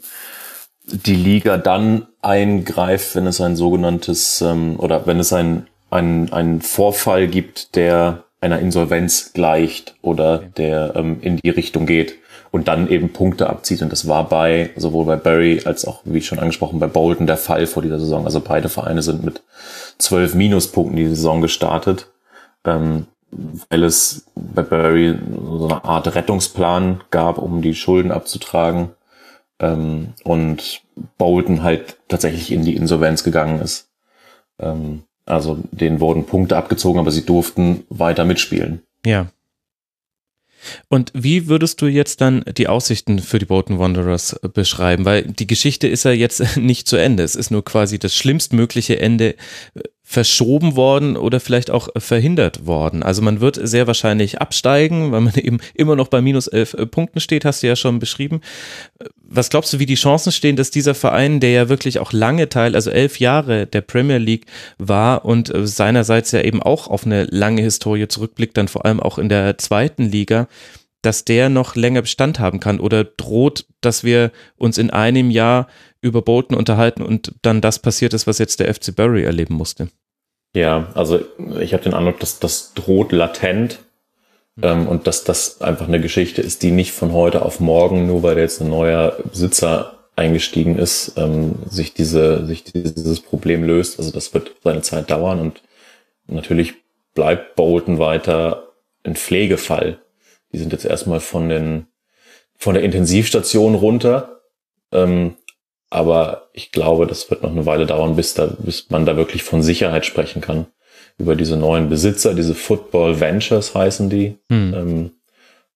die Liga dann eingreift, wenn es ein sogenanntes ähm, oder wenn es ein einen, einen Vorfall gibt, der einer Insolvenz gleicht oder der ähm, in die Richtung geht und dann eben Punkte abzieht. Und das war bei sowohl bei Barry als auch, wie schon angesprochen, bei Bolton der Fall vor dieser Saison. Also beide Vereine sind mit zwölf Minuspunkten die Saison gestartet, ähm, weil es bei Barry so eine Art Rettungsplan gab, um die Schulden abzutragen. Ähm, und Bolton halt tatsächlich in die Insolvenz gegangen ist. Ähm, Also denen wurden Punkte abgezogen, aber sie durften weiter mitspielen. Ja. Und wie würdest du jetzt dann die Aussichten für die Bolton Wanderers beschreiben? Weil die Geschichte ist ja jetzt nicht zu Ende. Es ist nur quasi das schlimmstmögliche Ende äh, verschoben worden oder vielleicht auch verhindert worden. Also man wird sehr wahrscheinlich absteigen, weil man eben immer noch bei minus elf äh, Punkten steht, hast du ja schon beschrieben. Was glaubst du, wie die Chancen stehen, dass dieser Verein, der ja wirklich auch lange Teil, also elf Jahre der Premier League war und äh, seinerseits ja eben auch auf eine lange Historie zurückblickt, dann vor allem auch in der zweiten Liga, dass der noch länger Bestand haben kann oder droht, dass wir uns in einem Jahr über Bolton unterhalten und dann das passiert ist, was jetzt der FC Bury erleben musste. Ja, also ich habe den Eindruck, dass das droht latent ähm, und dass das einfach eine Geschichte ist, die nicht von heute auf morgen, nur weil jetzt ein neuer Besitzer eingestiegen ist, ähm, sich diese, sich dieses Problem löst. Also das wird seine Zeit dauern und natürlich bleibt Bolton weiter ein Pflegefall. Die sind jetzt erstmal von den, von der Intensivstation runter. Ähm, aber ich glaube, das wird noch eine Weile dauern, bis, da, bis man da wirklich von Sicherheit sprechen kann. Über diese neuen Besitzer, diese Football Ventures heißen die, hm. ähm,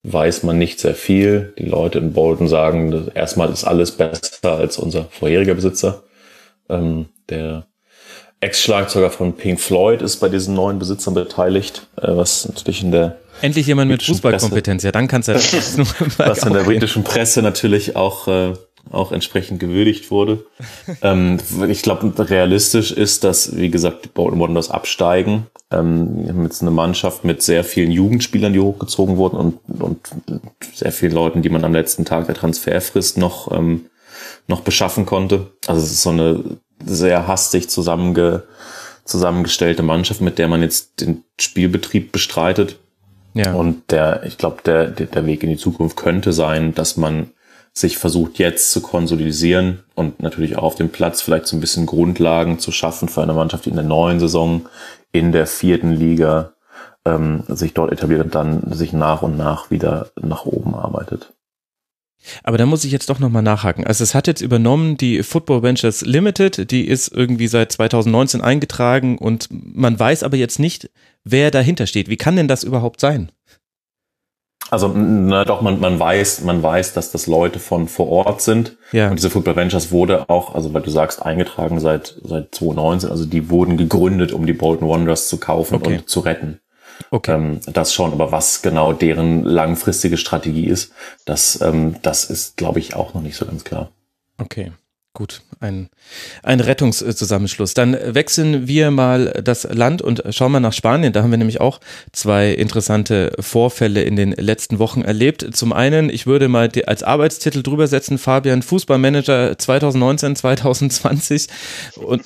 weiß man nicht sehr viel. Die Leute in Bolton sagen, erstmal ist alles besser als unser vorheriger Besitzer. Ähm, der Ex-Schlagzeuger von Pink Floyd ist bei diesen neuen Besitzern beteiligt, äh, was natürlich in der Endlich jemand mit Fußballkompetenz, ja, dann kannst du das Was in der britischen Presse natürlich auch äh, auch entsprechend gewürdigt wurde. ähm, ich glaube, realistisch ist, dass, wie gesagt, die Bolton Wanderers absteigen. Ähm, wir haben jetzt eine Mannschaft mit sehr vielen Jugendspielern, die hochgezogen wurden und, und sehr vielen Leuten, die man am letzten Tag der Transferfrist noch, ähm, noch beschaffen konnte. Also es ist so eine sehr hastig zusammenge, zusammengestellte Mannschaft, mit der man jetzt den Spielbetrieb bestreitet. Ja. Und der, ich glaube, der, der Weg in die Zukunft könnte sein, dass man sich versucht jetzt zu konsolidieren und natürlich auch auf dem Platz vielleicht so ein bisschen Grundlagen zu schaffen für eine Mannschaft, die in der neuen Saison in der vierten Liga ähm, sich dort etabliert und dann sich nach und nach wieder nach oben arbeitet. Aber da muss ich jetzt doch nochmal nachhaken. Also es hat jetzt übernommen die Football Ventures Limited, die ist irgendwie seit 2019 eingetragen und man weiß aber jetzt nicht, wer dahinter steht. Wie kann denn das überhaupt sein? Also, na doch, man, man weiß, man weiß, dass das Leute von vor Ort sind. Ja. Und diese Football Ventures wurde auch, also weil du sagst, eingetragen seit, seit 2019, also die wurden gegründet, um die Bolton Wanderers zu kaufen okay. und zu retten. Okay. Ähm, das schon, aber was genau deren langfristige Strategie ist, das, ähm, das ist, glaube ich, auch noch nicht so ganz klar. Okay. Gut, ein, ein Rettungszusammenschluss. Dann wechseln wir mal das Land und schauen mal nach Spanien. Da haben wir nämlich auch zwei interessante Vorfälle in den letzten Wochen erlebt. Zum einen, ich würde mal als Arbeitstitel drüber setzen, Fabian Fußballmanager 2019, 2020. Und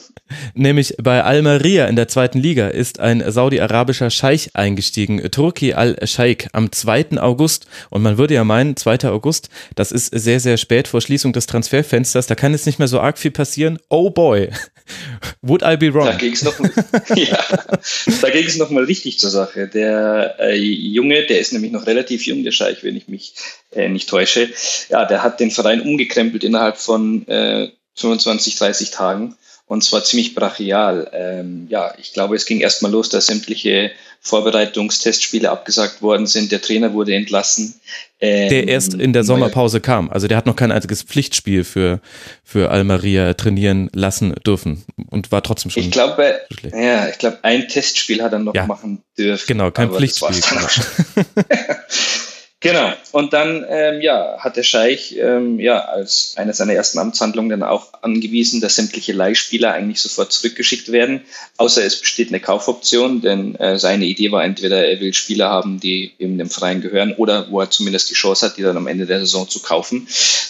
nämlich bei Almeria in der zweiten Liga ist ein saudi-arabischer Scheich eingestiegen, Turki al-Scheik, am 2. August. Und man würde ja meinen, 2. August, das ist sehr, sehr spät vor Schließung des Transferfensters. Da kann es nicht nicht mehr so arg viel passieren. Oh boy, would I be wrong? Da ging es noch, ja, noch richtig zur Sache. Der äh, Junge, der ist nämlich noch relativ jung, der Scheich, wenn ich mich äh, nicht täusche. Ja, der hat den Verein umgekrempelt innerhalb von äh, 25, 30 Tagen und zwar ziemlich brachial. Ähm, ja, ich glaube, es ging erstmal los, dass sämtliche Vorbereitungstestspiele abgesagt worden sind. Der Trainer wurde entlassen. Ähm, der erst in der Sommerpause kam. Also der hat noch kein einziges Pflichtspiel für, für Almeria trainieren lassen dürfen und war trotzdem schon. Ich glaube, ja, ich glaube, ein Testspiel hat er noch ja, machen dürfen. Genau, kein Pflichtspiel. Genau. Und dann ähm, ja, hat der Scheich ähm, ja als eine seiner ersten Amtshandlungen dann auch angewiesen, dass sämtliche Leihspieler eigentlich sofort zurückgeschickt werden, außer es besteht eine Kaufoption, denn äh, seine Idee war entweder er will Spieler haben, die eben dem Verein gehören oder wo er zumindest die Chance hat, die dann am Ende der Saison zu kaufen.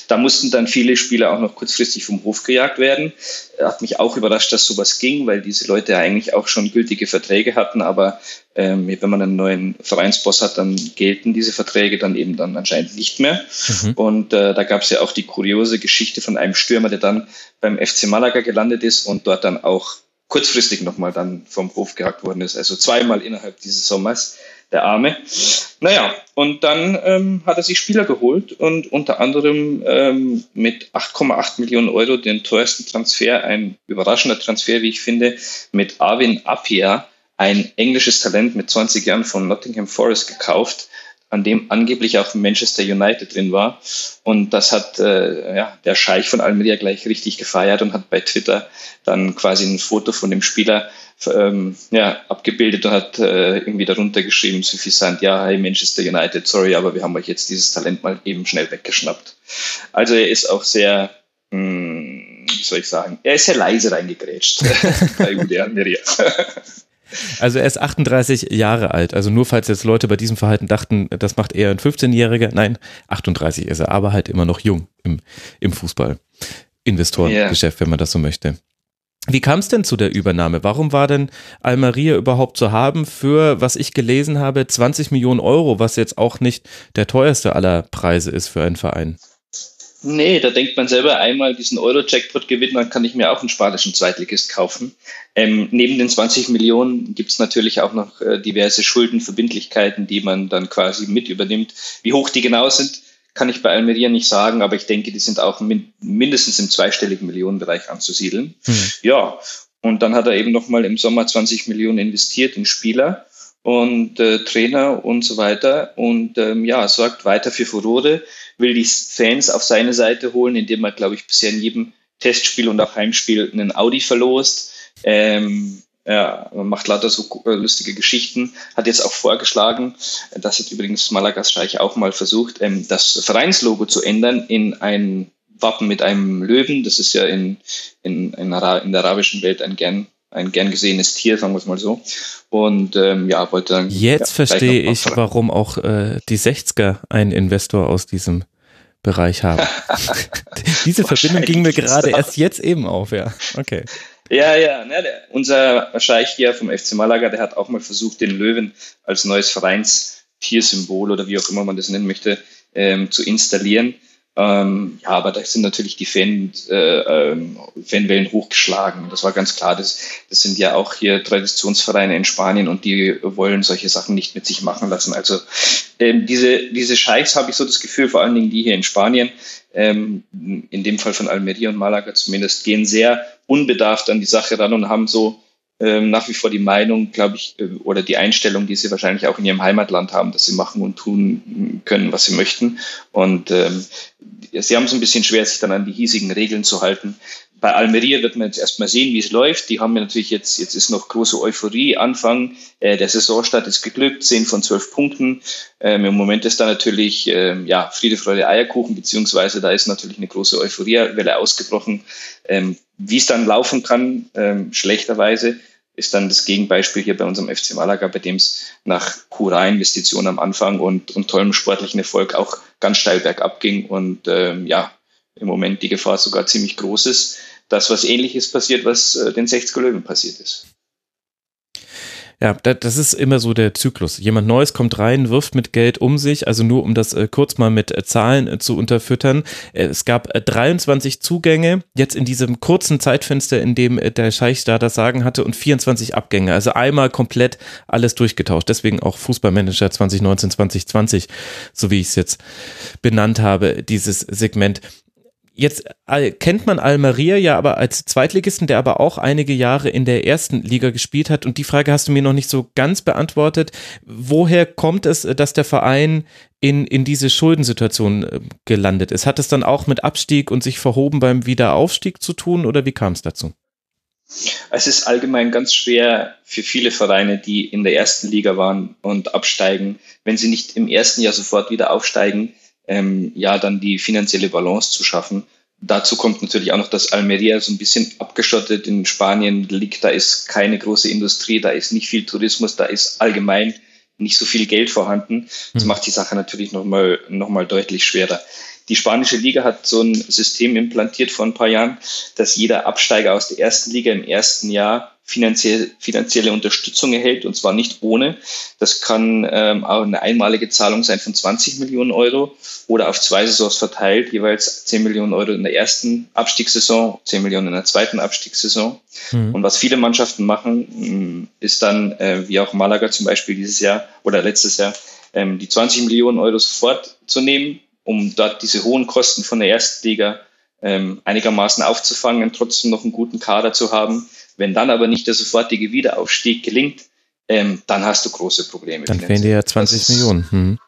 Da mussten dann viele Spieler auch noch kurzfristig vom Hof gejagt werden. Hat mich auch überrascht, dass sowas ging, weil diese Leute eigentlich auch schon gültige Verträge hatten, aber ähm, wenn man einen neuen Vereinsboss hat, dann gelten diese Verträge dann eben dann anscheinend nicht mehr. Mhm. Und äh, da gab es ja auch die kuriose Geschichte von einem Stürmer, der dann beim FC Malaga gelandet ist und dort dann auch kurzfristig nochmal dann vom Hof gehackt worden ist. Also zweimal innerhalb dieses Sommers. Der Arme. Naja, und dann ähm, hat er sich Spieler geholt und unter anderem ähm, mit 8,8 Millionen Euro den teuersten Transfer, ein überraschender Transfer, wie ich finde, mit Arvin Apia, ein englisches Talent mit 20 Jahren von Nottingham Forest gekauft an dem angeblich auch Manchester United drin war. Und das hat äh, ja, der Scheich von Almeria gleich richtig gefeiert und hat bei Twitter dann quasi ein Foto von dem Spieler ähm, ja, abgebildet und hat äh, irgendwie darunter geschrieben, suffisant, ja, hey Manchester United, sorry, aber wir haben euch jetzt dieses Talent mal eben schnell weggeschnappt. Also er ist auch sehr, mh, hm, wie soll ich sagen, er ist sehr leise reingegrätscht bei Ude Almeria. Also er ist 38 Jahre alt. Also nur falls jetzt Leute bei diesem Verhalten dachten, das macht eher ein 15-Jähriger. Nein, 38 ist er, aber halt immer noch jung im, im Fußball. Investorengeschäft, yeah. wenn man das so möchte. Wie kam es denn zu der Übernahme? Warum war denn Almeria überhaupt zu haben für, was ich gelesen habe, 20 Millionen Euro, was jetzt auch nicht der teuerste aller Preise ist für einen Verein? Nee, da denkt man selber einmal diesen Euro-Jackpot gewinnen, dann kann ich mir auch einen spanischen Zweitligist kaufen. Ähm, neben den 20 Millionen gibt es natürlich auch noch äh, diverse Schuldenverbindlichkeiten, die man dann quasi mit übernimmt. Wie hoch die genau sind, kann ich bei Almeria nicht sagen, aber ich denke, die sind auch min mindestens im zweistelligen Millionenbereich anzusiedeln. Hm. Ja, und dann hat er eben nochmal im Sommer 20 Millionen investiert in Spieler und äh, Trainer und so weiter und ähm, ja, sorgt weiter für Furore will die Fans auf seine Seite holen, indem er, glaube ich, bisher in jedem Testspiel und auch Heimspiel einen Audi verlost. Ähm, ja, macht lauter so äh, lustige Geschichten. Hat jetzt auch vorgeschlagen, das hat übrigens Malagas Scheich auch mal versucht, ähm, das Vereinslogo zu ändern in ein Wappen mit einem Löwen. Das ist ja in, in, in, in der arabischen Welt ein gern ein gern gesehenes Tier, sagen wir es mal so. Und ähm, ja, wollte dann. Jetzt ja, verstehe ich, warum auch äh, die 60er einen Investor aus diesem Bereich haben. Diese Verbindung ging mir gerade erst jetzt eben auf, ja. Okay. Ja, ja, ne, der, unser Scheich hier vom FC Malaga, der hat auch mal versucht, den Löwen als neues Vereinstiersymbol oder wie auch immer man das nennen möchte, ähm, zu installieren. Ähm, ja, aber da sind natürlich die Fan, äh, ähm, Fanwellen hochgeschlagen. Das war ganz klar. Das, das sind ja auch hier Traditionsvereine in Spanien und die wollen solche Sachen nicht mit sich machen lassen. Also ähm, diese, diese Scheichs habe ich so das Gefühl, vor allen Dingen die hier in Spanien, ähm, in dem Fall von Almeria und Malaga zumindest, gehen sehr unbedarft an die Sache ran und haben so ähm, nach wie vor die Meinung, glaube ich, äh, oder die Einstellung, die sie wahrscheinlich auch in ihrem Heimatland haben, dass sie machen und tun können, was sie möchten. Und ähm, sie haben es ein bisschen schwer, sich dann an die hiesigen Regeln zu halten. Bei Almeria wird man jetzt erstmal sehen, wie es läuft. Die haben ja natürlich jetzt, jetzt ist noch große Euphorie. Anfang äh, der Saisonstart ist geglückt, 10 von 12 Punkten. Ähm, Im Moment ist da natürlich ähm, ja, Friede, Freude, Eierkuchen, beziehungsweise da ist natürlich eine große Euphoriewelle ausgebrochen. Ähm, wie es dann laufen kann, ähm, schlechterweise, ist dann das Gegenbeispiel hier bei unserem FC Malaga, bei dem es nach purer Investition am Anfang und, und tollem sportlichen Erfolg auch ganz steil bergab ging und ähm, ja, im Moment die Gefahr sogar ziemlich groß ist, dass was ähnliches passiert, was äh, den 60er Löwen passiert ist. Ja, das ist immer so der Zyklus. Jemand Neues kommt rein, wirft mit Geld um sich, also nur um das äh, kurz mal mit äh, Zahlen äh, zu unterfüttern. Es gab 23 Zugänge, jetzt in diesem kurzen Zeitfenster, in dem der Scheich da das Sagen hatte und 24 Abgänge. Also einmal komplett alles durchgetauscht. Deswegen auch Fußballmanager 2019, 2020, so wie ich es jetzt benannt habe, dieses Segment. Jetzt äh, kennt man Almeria ja aber als Zweitligisten, der aber auch einige Jahre in der ersten Liga gespielt hat. Und die Frage hast du mir noch nicht so ganz beantwortet. Woher kommt es, dass der Verein in, in diese Schuldensituation äh, gelandet ist? Hat es dann auch mit Abstieg und sich verhoben beim Wiederaufstieg zu tun oder wie kam es dazu? Es ist allgemein ganz schwer für viele Vereine, die in der ersten Liga waren und absteigen, wenn sie nicht im ersten Jahr sofort wieder aufsteigen, ähm, ja dann die finanzielle Balance zu schaffen. Dazu kommt natürlich auch noch, dass Almeria so ein bisschen abgeschottet in Spanien liegt. Da ist keine große Industrie, da ist nicht viel Tourismus, da ist allgemein nicht so viel Geld vorhanden. Das hm. macht die Sache natürlich nochmal noch mal deutlich schwerer. Die spanische Liga hat so ein System implantiert vor ein paar Jahren, dass jeder Absteiger aus der ersten Liga im ersten Jahr finanziell, finanzielle Unterstützung erhält und zwar nicht ohne. Das kann ähm, auch eine einmalige Zahlung sein von 20 Millionen Euro oder auf zwei Saisons verteilt, jeweils 10 Millionen Euro in der ersten Abstiegssaison, 10 Millionen in der zweiten Abstiegssaison. Mhm. Und was viele Mannschaften machen, mm, ist dann, äh, wie auch Malaga zum Beispiel dieses Jahr oder letztes Jahr, ähm, die 20 Millionen Euro sofort zu nehmen, um dort diese hohen Kosten von der ersten Liga ähm, einigermaßen aufzufangen, trotzdem noch einen guten Kader zu haben wenn dann aber nicht der sofortige Wiederaufstieg gelingt, ähm, dann hast du große Probleme. Dann fehlen dir ja 20 ist, Millionen. Hm.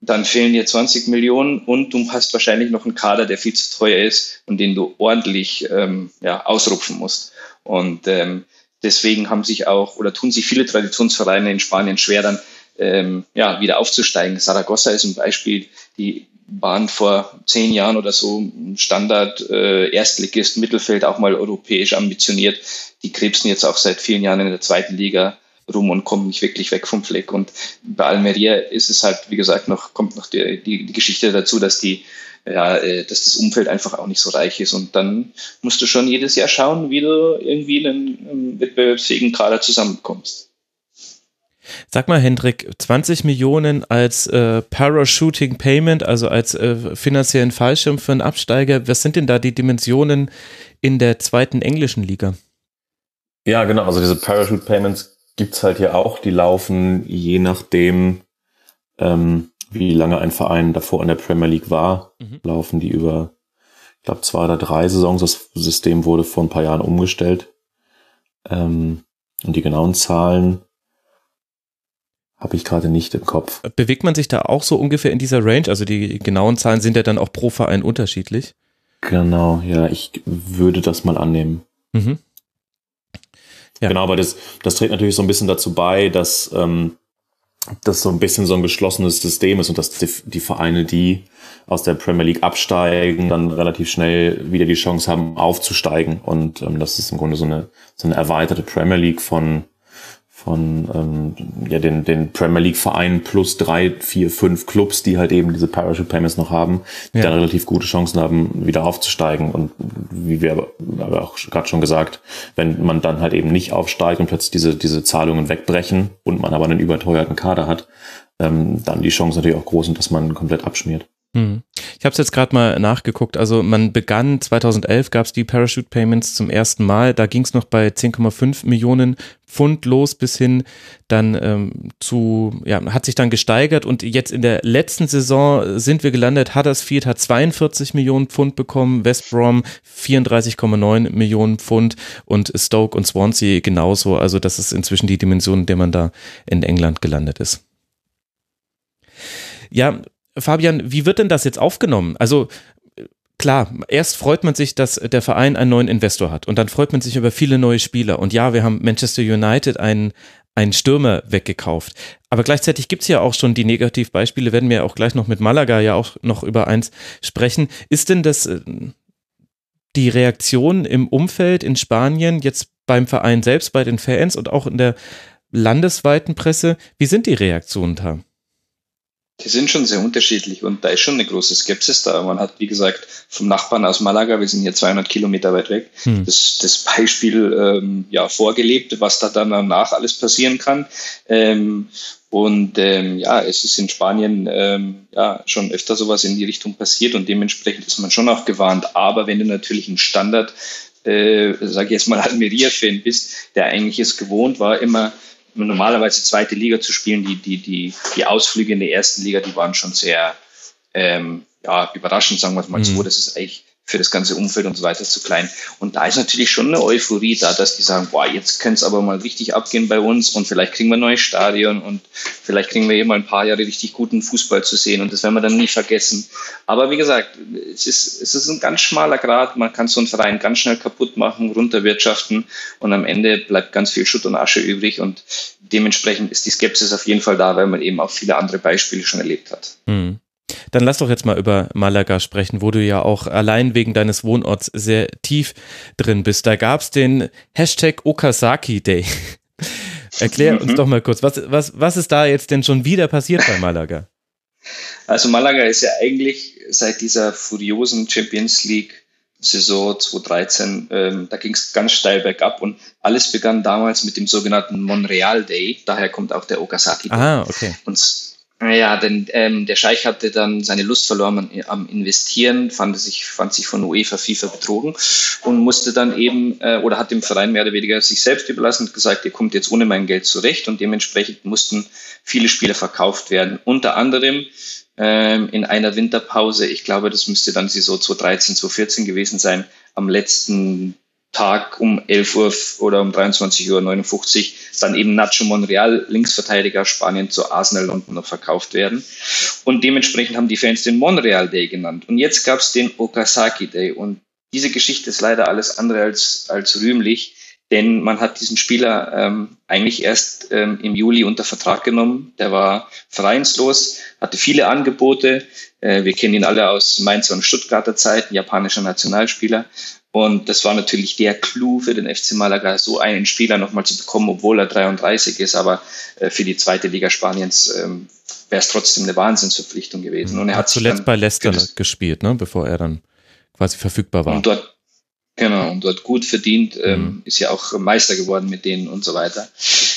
Dann fehlen dir 20 Millionen und du hast wahrscheinlich noch einen Kader, der viel zu teuer ist und den du ordentlich ähm, ja, ausrupfen musst. Und ähm, deswegen haben sich auch oder tun sich viele Traditionsvereine in Spanien schwer, dann ähm, ja, wieder aufzusteigen. Saragossa ist ein Beispiel, die waren vor zehn Jahren oder so Standard äh, Erstligist, Mittelfeld auch mal europäisch ambitioniert. Die krebsen jetzt auch seit vielen Jahren in der zweiten Liga rum und kommen nicht wirklich weg vom Fleck. Und bei Almeria ist es halt, wie gesagt, noch, kommt noch die, die, die Geschichte dazu, dass die, ja, äh, dass das Umfeld einfach auch nicht so reich ist. Und dann musst du schon jedes Jahr schauen, wie du irgendwie einen, einen wettbewerbsfähigen Kader zusammenkommst. Sag mal, Hendrik, 20 Millionen als äh, Parachuting Payment, also als äh, finanziellen Fallschirm für einen Absteiger. Was sind denn da die Dimensionen in der zweiten englischen Liga? Ja, genau. Also diese Parachute Payments gibt's halt hier auch. Die laufen je nachdem, ähm, wie lange ein Verein davor in der Premier League war, mhm. laufen die über, ich glaube, zwei oder drei Saisons. Das System wurde vor ein paar Jahren umgestellt. Ähm, und die genauen Zahlen habe ich gerade nicht im Kopf. Bewegt man sich da auch so ungefähr in dieser Range? Also die genauen Zahlen sind ja dann auch pro Verein unterschiedlich. Genau, ja, ich würde das mal annehmen. Mhm. Ja. Genau, aber das, das trägt natürlich so ein bisschen dazu bei, dass ähm, das so ein bisschen so ein geschlossenes System ist und dass die, die Vereine, die aus der Premier League absteigen, dann relativ schnell wieder die Chance haben, aufzusteigen. Und ähm, das ist im Grunde so eine, so eine erweiterte Premier League von von ähm, ja, den, den Premier League Vereinen plus drei, vier, fünf Clubs, die halt eben diese Parachute Payments noch haben, die ja. dann relativ gute Chancen haben, wieder aufzusteigen. Und wie wir aber auch gerade schon gesagt, wenn man dann halt eben nicht aufsteigt und plötzlich diese, diese Zahlungen wegbrechen und man aber einen überteuerten Kader hat, ähm, dann die Chance natürlich auch groß sind, dass man komplett abschmiert. Hm. Ich habe es jetzt gerade mal nachgeguckt. Also man begann 2011 gab es die Parachute Payments zum ersten Mal. Da ging es noch bei 10,5 Millionen Pfund los bis hin dann ähm, zu ja hat sich dann gesteigert und jetzt in der letzten Saison sind wir gelandet. Huddersfield hat 42 Millionen Pfund bekommen, West Brom 34,9 Millionen Pfund und Stoke und Swansea genauso. Also das ist inzwischen die Dimension, in der man da in England gelandet ist. Ja, Fabian, wie wird denn das jetzt aufgenommen? Also klar, erst freut man sich, dass der Verein einen neuen Investor hat und dann freut man sich über viele neue Spieler. Und ja, wir haben Manchester United einen, einen Stürmer weggekauft. Aber gleichzeitig gibt's ja auch schon die Negativbeispiele, werden wir auch gleich noch mit Malaga ja auch noch über eins sprechen. Ist denn das äh, die Reaktion im Umfeld in Spanien, jetzt beim Verein selbst, bei den Fans und auch in der landesweiten Presse, wie sind die Reaktionen da? Die sind schon sehr unterschiedlich und da ist schon eine große Skepsis da. Man hat, wie gesagt, vom Nachbarn aus Malaga, wir sind hier 200 Kilometer weit weg, hm. das, das Beispiel ähm, ja, vorgelebt, was da dann danach alles passieren kann. Ähm, und ähm, ja, es ist in Spanien ähm, ja schon öfter sowas in die Richtung passiert und dementsprechend ist man schon auch gewarnt. Aber wenn du natürlich ein Standard, äh, sage ich jetzt mal Almeria-Fan bist, der eigentlich es gewohnt war, immer normalerweise zweite Liga zu spielen, die, die, die, die Ausflüge in der ersten Liga, die waren schon sehr ähm, ja, überraschend, sagen wir es mal mhm. so. Das ist eigentlich für das ganze Umfeld und so weiter zu klein. Und da ist natürlich schon eine Euphorie da, dass die sagen, boah, jetzt könnte es aber mal richtig abgehen bei uns und vielleicht kriegen wir ein neues Stadion und vielleicht kriegen wir eben mal ein paar Jahre richtig guten Fußball zu sehen und das werden wir dann nie vergessen. Aber wie gesagt, es ist, es ist ein ganz schmaler Grad, man kann so einen Verein ganz schnell kaputt machen, runterwirtschaften und am Ende bleibt ganz viel Schutt und Asche übrig und dementsprechend ist die Skepsis auf jeden Fall da, weil man eben auch viele andere Beispiele schon erlebt hat. Mhm. Dann lass doch jetzt mal über Malaga sprechen, wo du ja auch allein wegen deines Wohnorts sehr tief drin bist. Da gab es den Hashtag Okazaki Day. Erklär uns mhm. doch mal kurz, was, was, was ist da jetzt denn schon wieder passiert bei Malaga? Also Malaga ist ja eigentlich seit dieser furiosen Champions League Saison 2013, ähm, da ging es ganz steil bergab und alles begann damals mit dem sogenannten Monreal Day. Daher kommt auch der Okazaki Day. Ah, okay. Und ja, denn ähm, der Scheich hatte dann seine Lust verloren am Investieren, fand sich, fand sich von UEFA, FIFA betrogen und musste dann eben äh, oder hat dem Verein mehr oder weniger sich selbst überlassen und gesagt, ihr kommt jetzt ohne mein Geld zurecht und dementsprechend mussten viele Spiele verkauft werden. Unter anderem ähm, in einer Winterpause, ich glaube, das müsste dann so 2013, 2014 gewesen sein, am letzten Tag um 11 Uhr oder um 23.59 Uhr dann eben Nacho Monreal, Linksverteidiger Spanien, zu Arsenal London noch verkauft werden. Und dementsprechend haben die Fans den Monreal Day genannt. Und jetzt gab es den Okazaki Day. Und diese Geschichte ist leider alles andere als, als rühmlich. Denn man hat diesen Spieler ähm, eigentlich erst ähm, im Juli unter Vertrag genommen. Der war vereinslos, hatte viele Angebote. Äh, wir kennen ihn alle aus Mainzer und Stuttgarter Zeiten, japanischer Nationalspieler. Und das war natürlich der Clou für den FC Malaga, so einen Spieler nochmal zu bekommen, obwohl er 33 ist. Aber äh, für die zweite Liga Spaniens ähm, wäre es trotzdem eine Wahnsinnsverpflichtung gewesen. Und er hat zuletzt bei Leicester gespielt, ne, bevor er dann quasi verfügbar war. Und dort Genau, und dort gut verdient, ähm, mhm. ist ja auch Meister geworden mit denen und so weiter.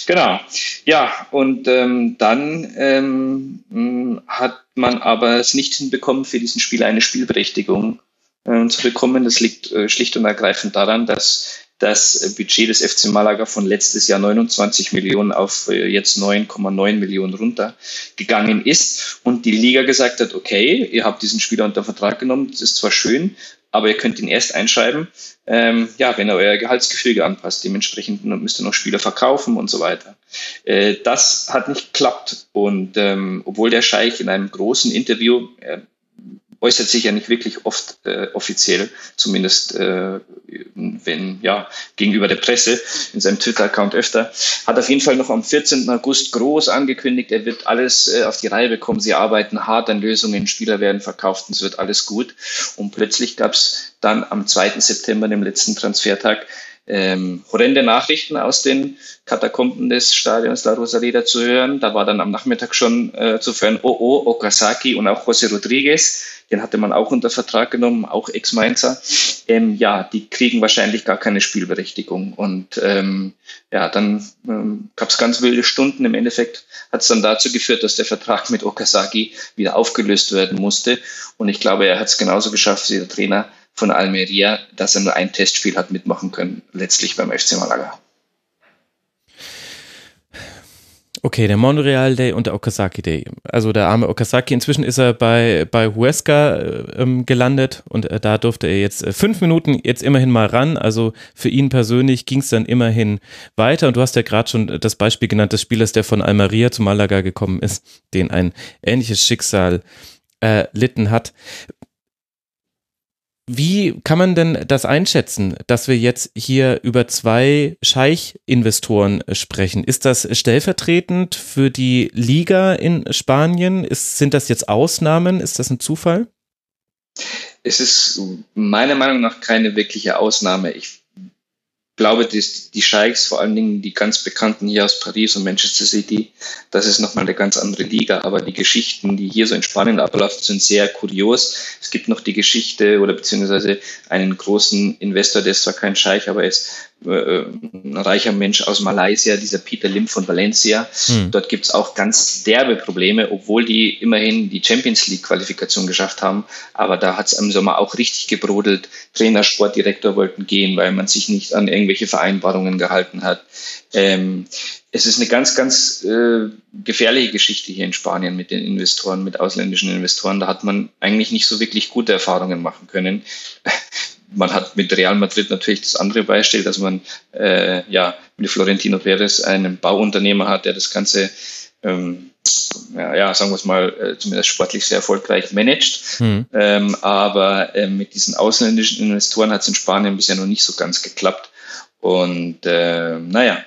Genau, ja, und ähm, dann ähm, hat man aber es nicht hinbekommen, für diesen Spieler eine Spielberechtigung äh, zu bekommen. Das liegt äh, schlicht und ergreifend daran, dass das Budget des FC Malaga von letztes Jahr 29 Millionen auf äh, jetzt 9,9 Millionen runtergegangen ist und die Liga gesagt hat, okay, ihr habt diesen Spieler unter Vertrag genommen, das ist zwar schön, aber ihr könnt ihn erst einschreiben, ähm, ja, wenn er euer Gehaltsgefüge anpasst. Dementsprechend müsst ihr noch Spieler verkaufen und so weiter. Äh, das hat nicht geklappt. Und ähm, obwohl der Scheich in einem großen Interview, äh, äußert sich ja nicht wirklich oft äh, offiziell, zumindest äh, wenn ja gegenüber der Presse in seinem Twitter-Account öfter. Hat auf jeden Fall noch am 14. August groß angekündigt, er wird alles äh, auf die Reihe bekommen. Sie arbeiten hart an Lösungen, Spieler werden verkauft und es wird alles gut. Und plötzlich gab es dann am 2. September, dem letzten Transfertag, ähm, horrende Nachrichten aus den Katakomben des Stadions La Rosaleda zu hören. Da war dann am Nachmittag schon äh, zu hören, oh oh, Okazaki und auch José Rodriguez, den hatte man auch unter Vertrag genommen, auch Ex-Mainzer. Ähm, ja, die kriegen wahrscheinlich gar keine Spielberechtigung. Und ähm, ja, dann ähm, gab es ganz wilde Stunden. Im Endeffekt hat es dann dazu geführt, dass der Vertrag mit Okazaki wieder aufgelöst werden musste. Und ich glaube, er hat es genauso geschafft wie der Trainer von Almeria, dass er nur ein Testspiel hat mitmachen können, letztlich beim FC Malaga. Okay, der Montreal Day und der Okazaki Day. Also der arme Okazaki, inzwischen ist er bei, bei Huesca äh, ähm, gelandet und äh, da durfte er jetzt äh, fünf Minuten jetzt immerhin mal ran. Also für ihn persönlich ging es dann immerhin weiter. Und du hast ja gerade schon das Beispiel genannt des Spielers, der von Almeria zu Malaga gekommen ist, den ein ähnliches Schicksal erlitten hat. Wie kann man denn das einschätzen, dass wir jetzt hier über zwei Scheich-Investoren sprechen? Ist das stellvertretend für die Liga in Spanien? Ist, sind das jetzt Ausnahmen? Ist das ein Zufall? Es ist meiner Meinung nach keine wirkliche Ausnahme. Ich glaube, die, die Scheichs, vor allen Dingen die ganz bekannten hier aus Paris und Manchester City, das ist nochmal eine ganz andere Liga. Aber die Geschichten, die hier so in Spanien ablaufen, sind sehr kurios. Es gibt noch die Geschichte oder beziehungsweise einen großen Investor, der ist zwar kein Scheich, aber er ist äh, ein reicher Mensch aus Malaysia, dieser Peter Lim von Valencia. Hm. Dort gibt es auch ganz derbe Probleme, obwohl die immerhin die Champions League-Qualifikation geschafft haben. Aber da hat es im Sommer auch richtig gebrodelt. Trainer, Sportdirektor wollten gehen, weil man sich nicht an irgendwelche Vereinbarungen gehalten hat. Ähm, es ist eine ganz, ganz äh, gefährliche Geschichte hier in Spanien mit den Investoren, mit ausländischen Investoren. Da hat man eigentlich nicht so wirklich gute Erfahrungen machen können man hat mit Real Madrid natürlich das andere Beispiel, dass man äh, ja mit Florentino Perez einen Bauunternehmer hat, der das Ganze ähm, ja, ja, sagen wir es mal, äh, zumindest sportlich sehr erfolgreich managt. Mhm. Ähm, aber äh, mit diesen ausländischen Investoren hat es in Spanien bisher noch nicht so ganz geklappt. Und äh, naja,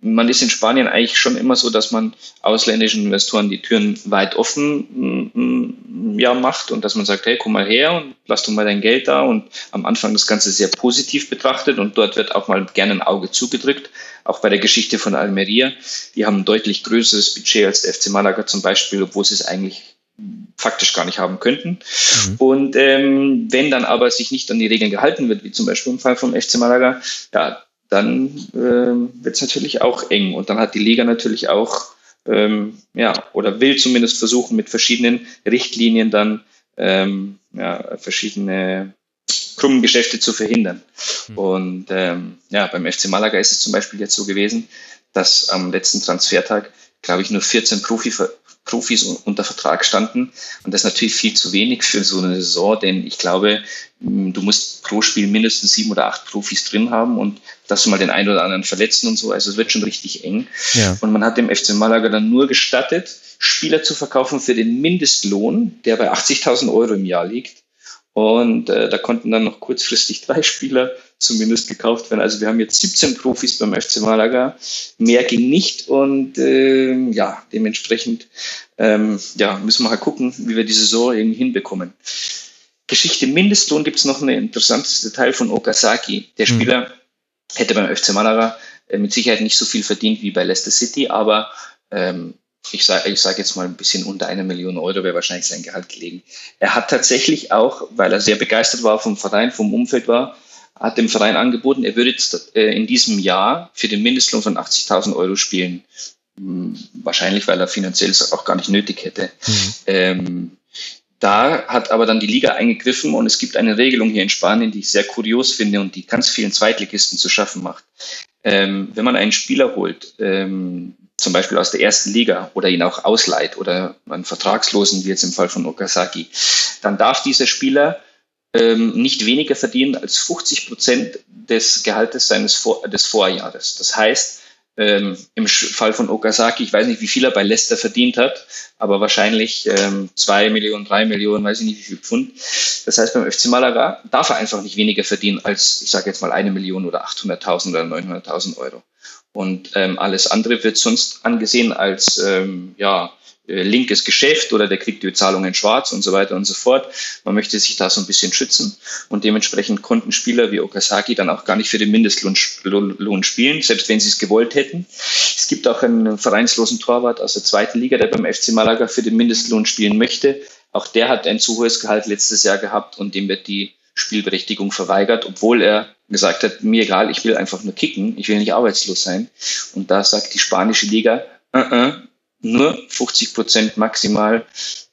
man ist in Spanien eigentlich schon immer so, dass man ausländischen Investoren die Türen weit offen mm, ja, macht und dass man sagt, hey, komm mal her und lass doch mal dein Geld da und am Anfang das Ganze sehr positiv betrachtet und dort wird auch mal gerne ein Auge zugedrückt. Auch bei der Geschichte von Almeria. Die haben ein deutlich größeres Budget als der FC Malaga zum Beispiel, obwohl sie es eigentlich faktisch gar nicht haben könnten. Mhm. Und ähm, wenn dann aber sich nicht an die Regeln gehalten wird, wie zum Beispiel im Fall vom FC Malaga, ja, dann äh, wird es natürlich auch eng. Und dann hat die Liga natürlich auch, ähm, ja, oder will zumindest versuchen, mit verschiedenen Richtlinien dann ähm, ja, verschiedene krummen Geschäfte zu verhindern. Mhm. Und ähm, ja, beim FC Malaga ist es zum Beispiel jetzt so gewesen, dass am letzten Transfertag, glaube ich, nur 14 Profi, Profis unter Vertrag standen. Und das ist natürlich viel zu wenig für so eine Saison, denn ich glaube, du musst pro Spiel mindestens sieben oder acht Profis drin haben und dass du mal den einen oder anderen verletzen und so. Also es wird schon richtig eng. Ja. Und man hat dem FC Malaga dann nur gestattet, Spieler zu verkaufen für den Mindestlohn, der bei 80.000 Euro im Jahr liegt. Und äh, da konnten dann noch kurzfristig drei Spieler zumindest gekauft werden. Also wir haben jetzt 17 Profis beim FC Malaga. Mehr ging nicht und äh, ja, dementsprechend ähm, ja, müssen wir halt gucken, wie wir die Saison irgendwie hinbekommen. Geschichte Mindestlohn gibt es noch ein interessantes Detail von Okazaki. Der mhm. Spieler mhm. hätte beim FC Malaga äh, mit Sicherheit nicht so viel verdient wie bei Leicester City, aber ähm, ich sage ich sag jetzt mal ein bisschen unter einer Million Euro wäre wahrscheinlich sein Gehalt gelegen. Er hat tatsächlich auch, weil er sehr begeistert war vom Verein, vom Umfeld war, hat dem Verein angeboten, er würde jetzt äh, in diesem Jahr für den Mindestlohn von 80.000 Euro spielen. Hm, wahrscheinlich, weil er finanziell es auch gar nicht nötig hätte. Mhm. Ähm, da hat aber dann die Liga eingegriffen und es gibt eine Regelung hier in Spanien, die ich sehr kurios finde und die ganz vielen Zweitligisten zu schaffen macht. Ähm, wenn man einen Spieler holt, ähm, zum Beispiel aus der ersten Liga oder ihn auch ausleiht oder einen Vertragslosen, wie jetzt im Fall von Okazaki, dann darf dieser Spieler ähm, nicht weniger verdienen als 50 Prozent des Gehaltes seines Vor des Vorjahres. Das heißt, ähm, im Fall von Okazaki, ich weiß nicht, wie viel er bei Leicester verdient hat, aber wahrscheinlich ähm, zwei Millionen, drei Millionen, weiß ich nicht, wie viel Pfund. Das heißt, beim FC Malaga darf er einfach nicht weniger verdienen als, ich sage jetzt mal, eine Million oder 800.000 oder 900.000 Euro. Und ähm, alles andere wird sonst angesehen als ähm, ja, äh, linkes Geschäft oder der kriegt die Bezahlung in schwarz und so weiter und so fort. Man möchte sich da so ein bisschen schützen und dementsprechend konnten Spieler wie Okazaki dann auch gar nicht für den Mindestlohn spielen, selbst wenn sie es gewollt hätten. Es gibt auch einen vereinslosen Torwart aus der zweiten Liga, der beim FC Malaga für den Mindestlohn spielen möchte. Auch der hat ein zu hohes Gehalt letztes Jahr gehabt und dem wird die Spielberechtigung verweigert, obwohl er gesagt hat, mir egal, ich will einfach nur kicken, ich will nicht arbeitslos sein. Und da sagt die spanische Liga, uh -uh, nur 50 Prozent maximal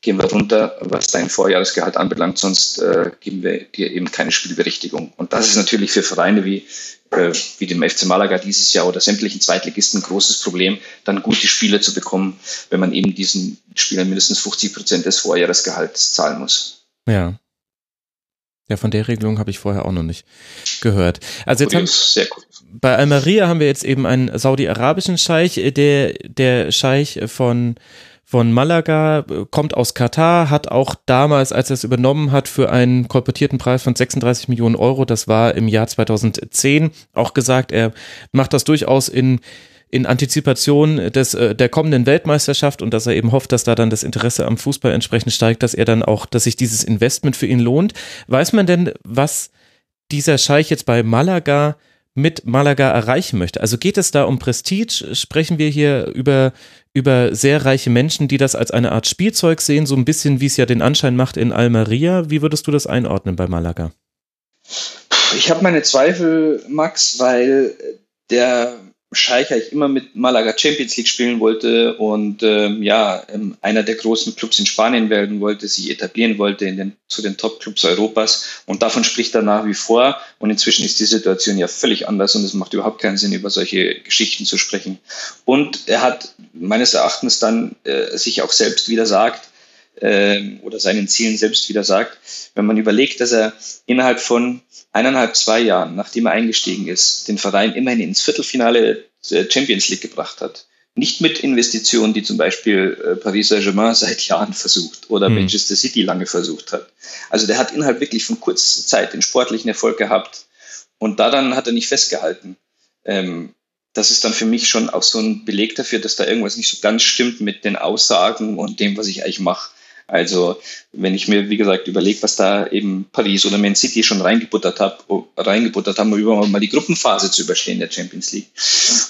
gehen wir runter, was dein Vorjahresgehalt anbelangt, sonst äh, geben wir dir eben keine Spielberechtigung. Und das ist natürlich für Vereine wie, äh, wie dem FC Malaga dieses Jahr oder sämtlichen Zweitligisten ein großes Problem, dann gute Spieler zu bekommen, wenn man eben diesen Spielern mindestens 50 Prozent des Vorjahresgehalts zahlen muss. Ja. Ja, von der Regelung habe ich vorher auch noch nicht gehört. Also jetzt haben, sehr cool. bei Almeria haben wir jetzt eben einen saudi-arabischen Scheich, der, der Scheich von, von Malaga kommt aus Katar, hat auch damals, als er es übernommen hat, für einen kolportierten Preis von 36 Millionen Euro, das war im Jahr 2010, auch gesagt, er macht das durchaus in in Antizipation des, äh, der kommenden Weltmeisterschaft und dass er eben hofft, dass da dann das Interesse am Fußball entsprechend steigt, dass er dann auch, dass sich dieses Investment für ihn lohnt. Weiß man denn, was dieser Scheich jetzt bei Malaga mit Malaga erreichen möchte? Also geht es da um Prestige? Sprechen wir hier über, über sehr reiche Menschen, die das als eine Art Spielzeug sehen, so ein bisschen wie es ja den Anschein macht in Almeria? Wie würdest du das einordnen bei Malaga? Ich habe meine Zweifel, Max, weil der Schalke ich immer mit Malaga Champions League spielen wollte und ähm, ja, ähm, einer der großen Clubs in Spanien werden wollte, sich etablieren wollte in den, zu den Top-Clubs Europas und davon spricht er nach wie vor und inzwischen ist die Situation ja völlig anders und es macht überhaupt keinen Sinn, über solche Geschichten zu sprechen. Und er hat meines Erachtens dann äh, sich auch selbst wieder sagt, äh, oder seinen Zielen selbst wieder sagt, wenn man überlegt, dass er innerhalb von eineinhalb, zwei Jahren, nachdem er eingestiegen ist, den Verein immerhin ins Viertelfinale der Champions League gebracht hat. Nicht mit Investitionen, die zum Beispiel äh, Paris Saint-Germain seit Jahren versucht oder mhm. Manchester City lange versucht hat. Also der hat innerhalb wirklich von kurzer Zeit den sportlichen Erfolg gehabt und daran hat er nicht festgehalten. Ähm, das ist dann für mich schon auch so ein Beleg dafür, dass da irgendwas nicht so ganz stimmt mit den Aussagen und dem, was ich eigentlich mache. Also wenn ich mir, wie gesagt, überlege, was da eben Paris oder Man City schon reingebuttert, hab, reingebuttert haben, um überhaupt mal die Gruppenphase zu überstehen der Champions League.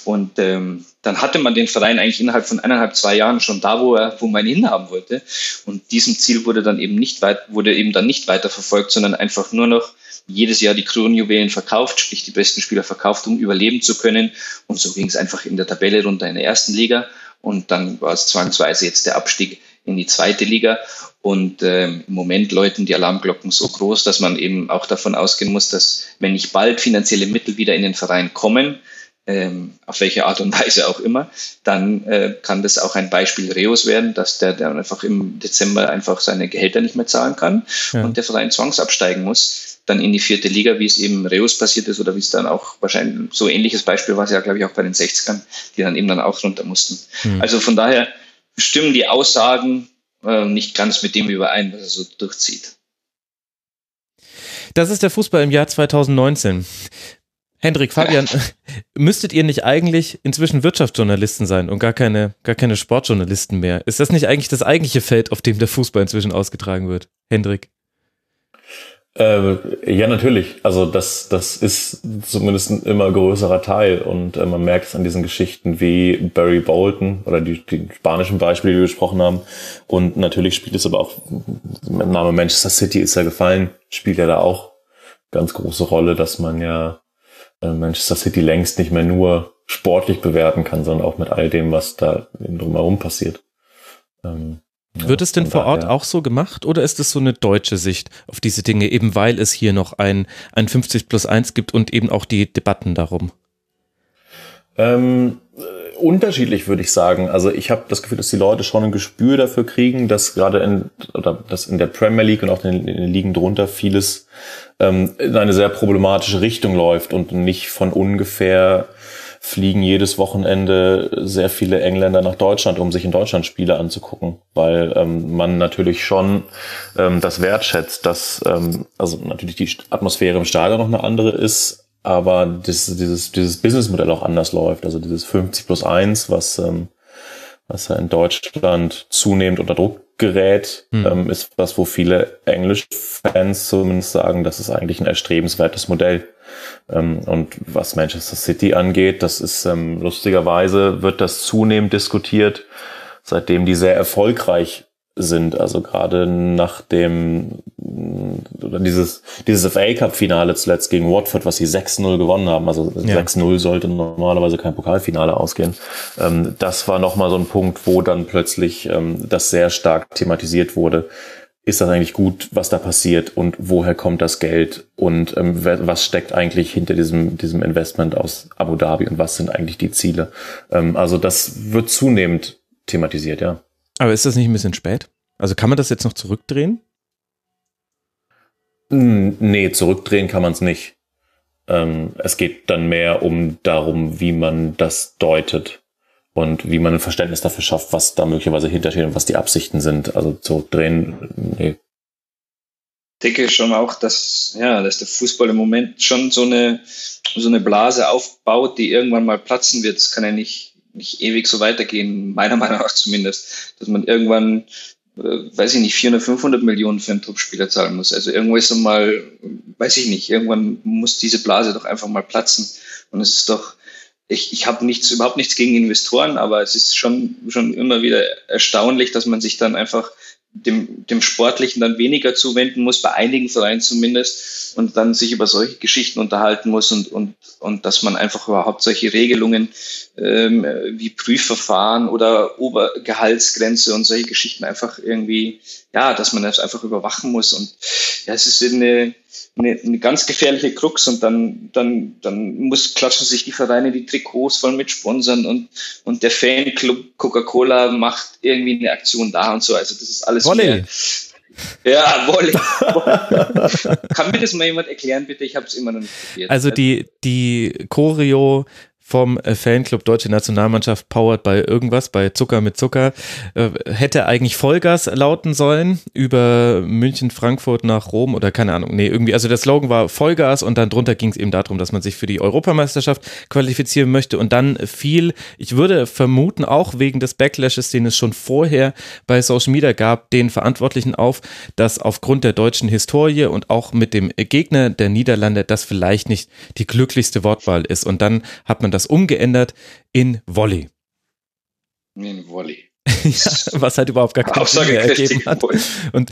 Und ähm, dann hatte man den Verein eigentlich innerhalb von eineinhalb, zwei Jahren schon da, wo er, wo man ihn hinhaben wollte. Und diesem Ziel wurde dann eben nicht weit, wurde eben dann nicht weiter verfolgt, sondern einfach nur noch jedes Jahr die Kronjuwelen verkauft, sprich die besten Spieler verkauft, um überleben zu können. Und so ging es einfach in der Tabelle runter in der ersten Liga. Und dann war es zwangsweise jetzt der Abstieg in die zweite Liga. Und ähm, im Moment läuten die Alarmglocken so groß, dass man eben auch davon ausgehen muss, dass wenn nicht bald finanzielle Mittel wieder in den Verein kommen, ähm, auf welche Art und Weise auch immer, dann äh, kann das auch ein Beispiel Reus werden, dass der, der einfach im Dezember einfach seine Gehälter nicht mehr zahlen kann ja. und der Verein zwangsabsteigen muss dann in die vierte Liga, wie es eben Reus passiert ist oder wie es dann auch wahrscheinlich so ähnliches Beispiel war es ja, glaube ich, auch bei den 60ern, die dann eben dann auch runter mussten. Mhm. Also von daher stimmen die Aussagen äh, nicht ganz mit dem überein, was er so durchzieht. Das ist der Fußball im Jahr 2019. Hendrik, Fabian, müsstet ihr nicht eigentlich inzwischen Wirtschaftsjournalisten sein und gar keine, gar keine Sportjournalisten mehr? Ist das nicht eigentlich das eigentliche Feld, auf dem der Fußball inzwischen ausgetragen wird? Hendrik? Äh, ja, natürlich. Also das, das ist zumindest ein immer größerer Teil und äh, man merkt es an diesen Geschichten wie Barry Bolton oder die, die spanischen Beispiele, die wir gesprochen haben. Und natürlich spielt es aber auch, der Name Manchester City ist ja gefallen, spielt ja da auch ganz große Rolle, dass man ja äh, Manchester City längst nicht mehr nur sportlich bewerten kann, sondern auch mit all dem, was da drumherum passiert. Ähm, wird es denn vor Ort auch so gemacht oder ist es so eine deutsche Sicht auf diese Dinge, eben weil es hier noch ein, ein 50 plus 1 gibt und eben auch die Debatten darum? Ähm, äh, unterschiedlich würde ich sagen. Also ich habe das Gefühl, dass die Leute schon ein Gespür dafür kriegen, dass gerade in oder dass in der Premier League und auch in, in den Ligen drunter vieles ähm, in eine sehr problematische Richtung läuft und nicht von ungefähr fliegen jedes Wochenende sehr viele Engländer nach Deutschland, um sich in Deutschland Spiele anzugucken, weil ähm, man natürlich schon ähm, das wertschätzt, dass ähm, also natürlich die Atmosphäre im Stadion noch eine andere ist, aber das, dieses, dieses Businessmodell auch anders läuft. Also dieses 50 plus 1, was, ähm, was ja in Deutschland zunehmend unter Druck gerät, hm. ähm, ist was, wo viele Englisch-Fans zumindest sagen, das ist eigentlich ein erstrebenswertes Modell. Ähm, und was Manchester City angeht, das ist ähm, lustigerweise wird das zunehmend diskutiert, seitdem die sehr erfolgreich sind. Also gerade nach dem oder dieses, dieses FA Cup Finale zuletzt gegen Watford, was sie 6-0 gewonnen haben. Also ja. 6-0 sollte normalerweise kein Pokalfinale ausgehen. Ähm, das war nochmal so ein Punkt, wo dann plötzlich das sehr stark thematisiert wurde ist das eigentlich gut, was da passiert und woher kommt das Geld und ähm, was steckt eigentlich hinter diesem, diesem Investment aus Abu Dhabi und was sind eigentlich die Ziele. Ähm, also das wird zunehmend thematisiert, ja. Aber ist das nicht ein bisschen spät? Also kann man das jetzt noch zurückdrehen? Nee, zurückdrehen kann man es nicht. Ähm, es geht dann mehr um darum, wie man das deutet und wie man ein Verständnis dafür schafft, was da möglicherweise hintersteht und was die Absichten sind. Also zurückdrehen, nee. Ich denke schon auch, dass, ja, dass der Fußball im Moment schon so eine, so eine Blase aufbaut, die irgendwann mal platzen wird. Das kann ja nicht, nicht ewig so weitergehen, meiner Meinung nach zumindest, dass man irgendwann, äh, weiß ich nicht, 400, 500 Millionen für einen Top-Spieler zahlen muss. Also irgendwo ist dann mal, weiß ich nicht, irgendwann muss diese Blase doch einfach mal platzen. Und es ist doch, ich, ich habe nichts, überhaupt nichts gegen Investoren, aber es ist schon, schon immer wieder erstaunlich, dass man sich dann einfach dem, dem Sportlichen dann weniger zuwenden muss, bei einigen Vereinen zumindest, und dann sich über solche Geschichten unterhalten muss und, und, und dass man einfach überhaupt solche Regelungen ähm, wie Prüfverfahren oder Obergehaltsgrenze und solche Geschichten einfach irgendwie, ja, dass man das einfach überwachen muss. Und ja, es ist eine, eine, eine ganz gefährliche Krux und dann, dann, dann muss, klatschen sich die Vereine die Trikots voll mit Sponsern und, und der Fanclub Coca-Cola macht irgendwie eine Aktion da und so. Also das ist alles. Volley. Ja, Volley. Kann mir das mal jemand erklären, bitte? Ich habe es immer noch nicht probiert. Also die, die Choreo vom äh, Fanclub Deutsche Nationalmannschaft powered bei irgendwas, bei Zucker mit Zucker, äh, hätte eigentlich Vollgas lauten sollen über München, Frankfurt nach Rom oder keine Ahnung. Nee, irgendwie, also der Slogan war Vollgas und dann drunter ging es eben darum, dass man sich für die Europameisterschaft qualifizieren möchte und dann viel, ich würde vermuten, auch wegen des Backlashes, den es schon vorher bei Social Media gab, den Verantwortlichen auf, dass aufgrund der deutschen Historie und auch mit dem Gegner der Niederlande das vielleicht nicht die glücklichste Wortwahl ist. Und dann hat man das umgeändert in Volley. In Volley. ja, was halt überhaupt gar keinen Sinn mehr ergeben hat. Und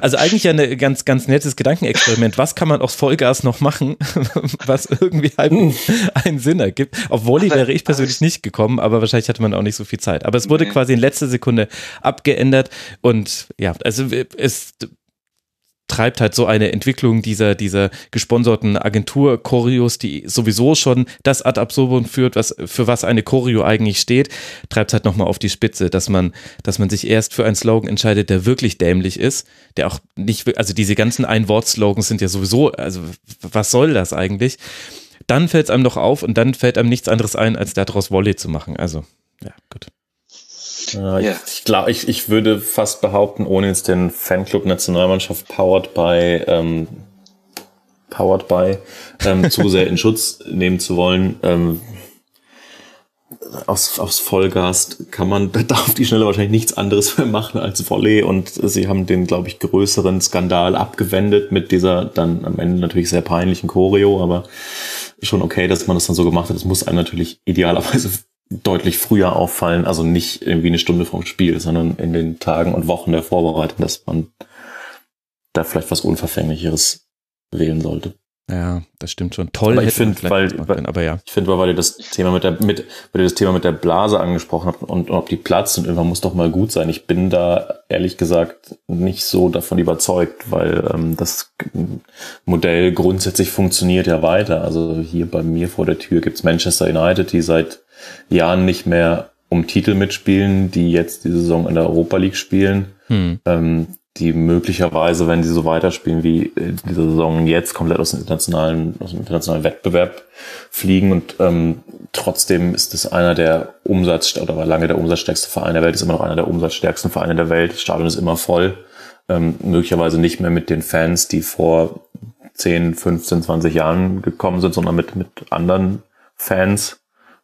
also eigentlich ja ein ganz, ganz nettes Gedankenexperiment. Was kann man aus Vollgas noch machen, was irgendwie halt einen Sinn ergibt? Auf Volley wäre ich persönlich nicht gekommen, aber wahrscheinlich hatte man auch nicht so viel Zeit. Aber es wurde quasi in letzter Sekunde abgeändert und ja, also es treibt halt so eine Entwicklung dieser, dieser gesponserten Agentur Choreos, die sowieso schon das ad absurdum führt, was, für was eine Choreo eigentlich steht, treibt halt nochmal auf die Spitze, dass man, dass man sich erst für einen Slogan entscheidet, der wirklich dämlich ist, der auch nicht, also diese ganzen Ein-Wort-Slogans sind ja sowieso, also was soll das eigentlich? Dann fällt es einem doch auf und dann fällt einem nichts anderes ein, als daraus Volley zu machen. Also, ja, gut. Ja, yeah. Ich, ich glaube, ich, ich würde fast behaupten, ohne jetzt den Fanclub Nationalmannschaft powered by ähm, powered by ähm, zu sehr in Schutz nehmen zu wollen. Ähm, aus, aus Vollgas kann man da auf die Schnelle wahrscheinlich nichts anderes mehr machen als Volley und sie haben den, glaube ich, größeren Skandal abgewendet mit dieser dann am Ende natürlich sehr peinlichen Choreo, aber schon okay, dass man das dann so gemacht hat. Das muss einem natürlich idealerweise deutlich früher auffallen, also nicht irgendwie eine Stunde vorm Spiel, sondern in den Tagen und Wochen der Vorbereitung, dass man da vielleicht was Unverfänglicheres wählen sollte. Ja, das stimmt schon. Toll. Aber ich finde, weil, weil, aber ja. Ich finde, weil ihr das Thema mit der, mit, weil ihr das Thema mit der Blase angesprochen habt und, und ob die platzt und irgendwann muss doch mal gut sein. Ich bin da ehrlich gesagt nicht so davon überzeugt, weil ähm, das Modell grundsätzlich funktioniert ja weiter. Also hier bei mir vor der Tür gibt's Manchester United, die seit Jahren nicht mehr um Titel mitspielen, die jetzt die Saison in der Europa League spielen. Hm. Ähm, die möglicherweise, wenn sie so weiterspielen wie äh, diese Saison jetzt, komplett aus dem internationalen, aus dem internationalen Wettbewerb fliegen. Und ähm, trotzdem ist es einer der Umsatz oder war lange der umsatzstärkste Verein der Welt, ist immer noch einer der umsatzstärksten Vereine der Welt. Das Stadion ist immer voll. Ähm, möglicherweise nicht mehr mit den Fans, die vor 10, 15, 20 Jahren gekommen sind, sondern mit, mit anderen Fans.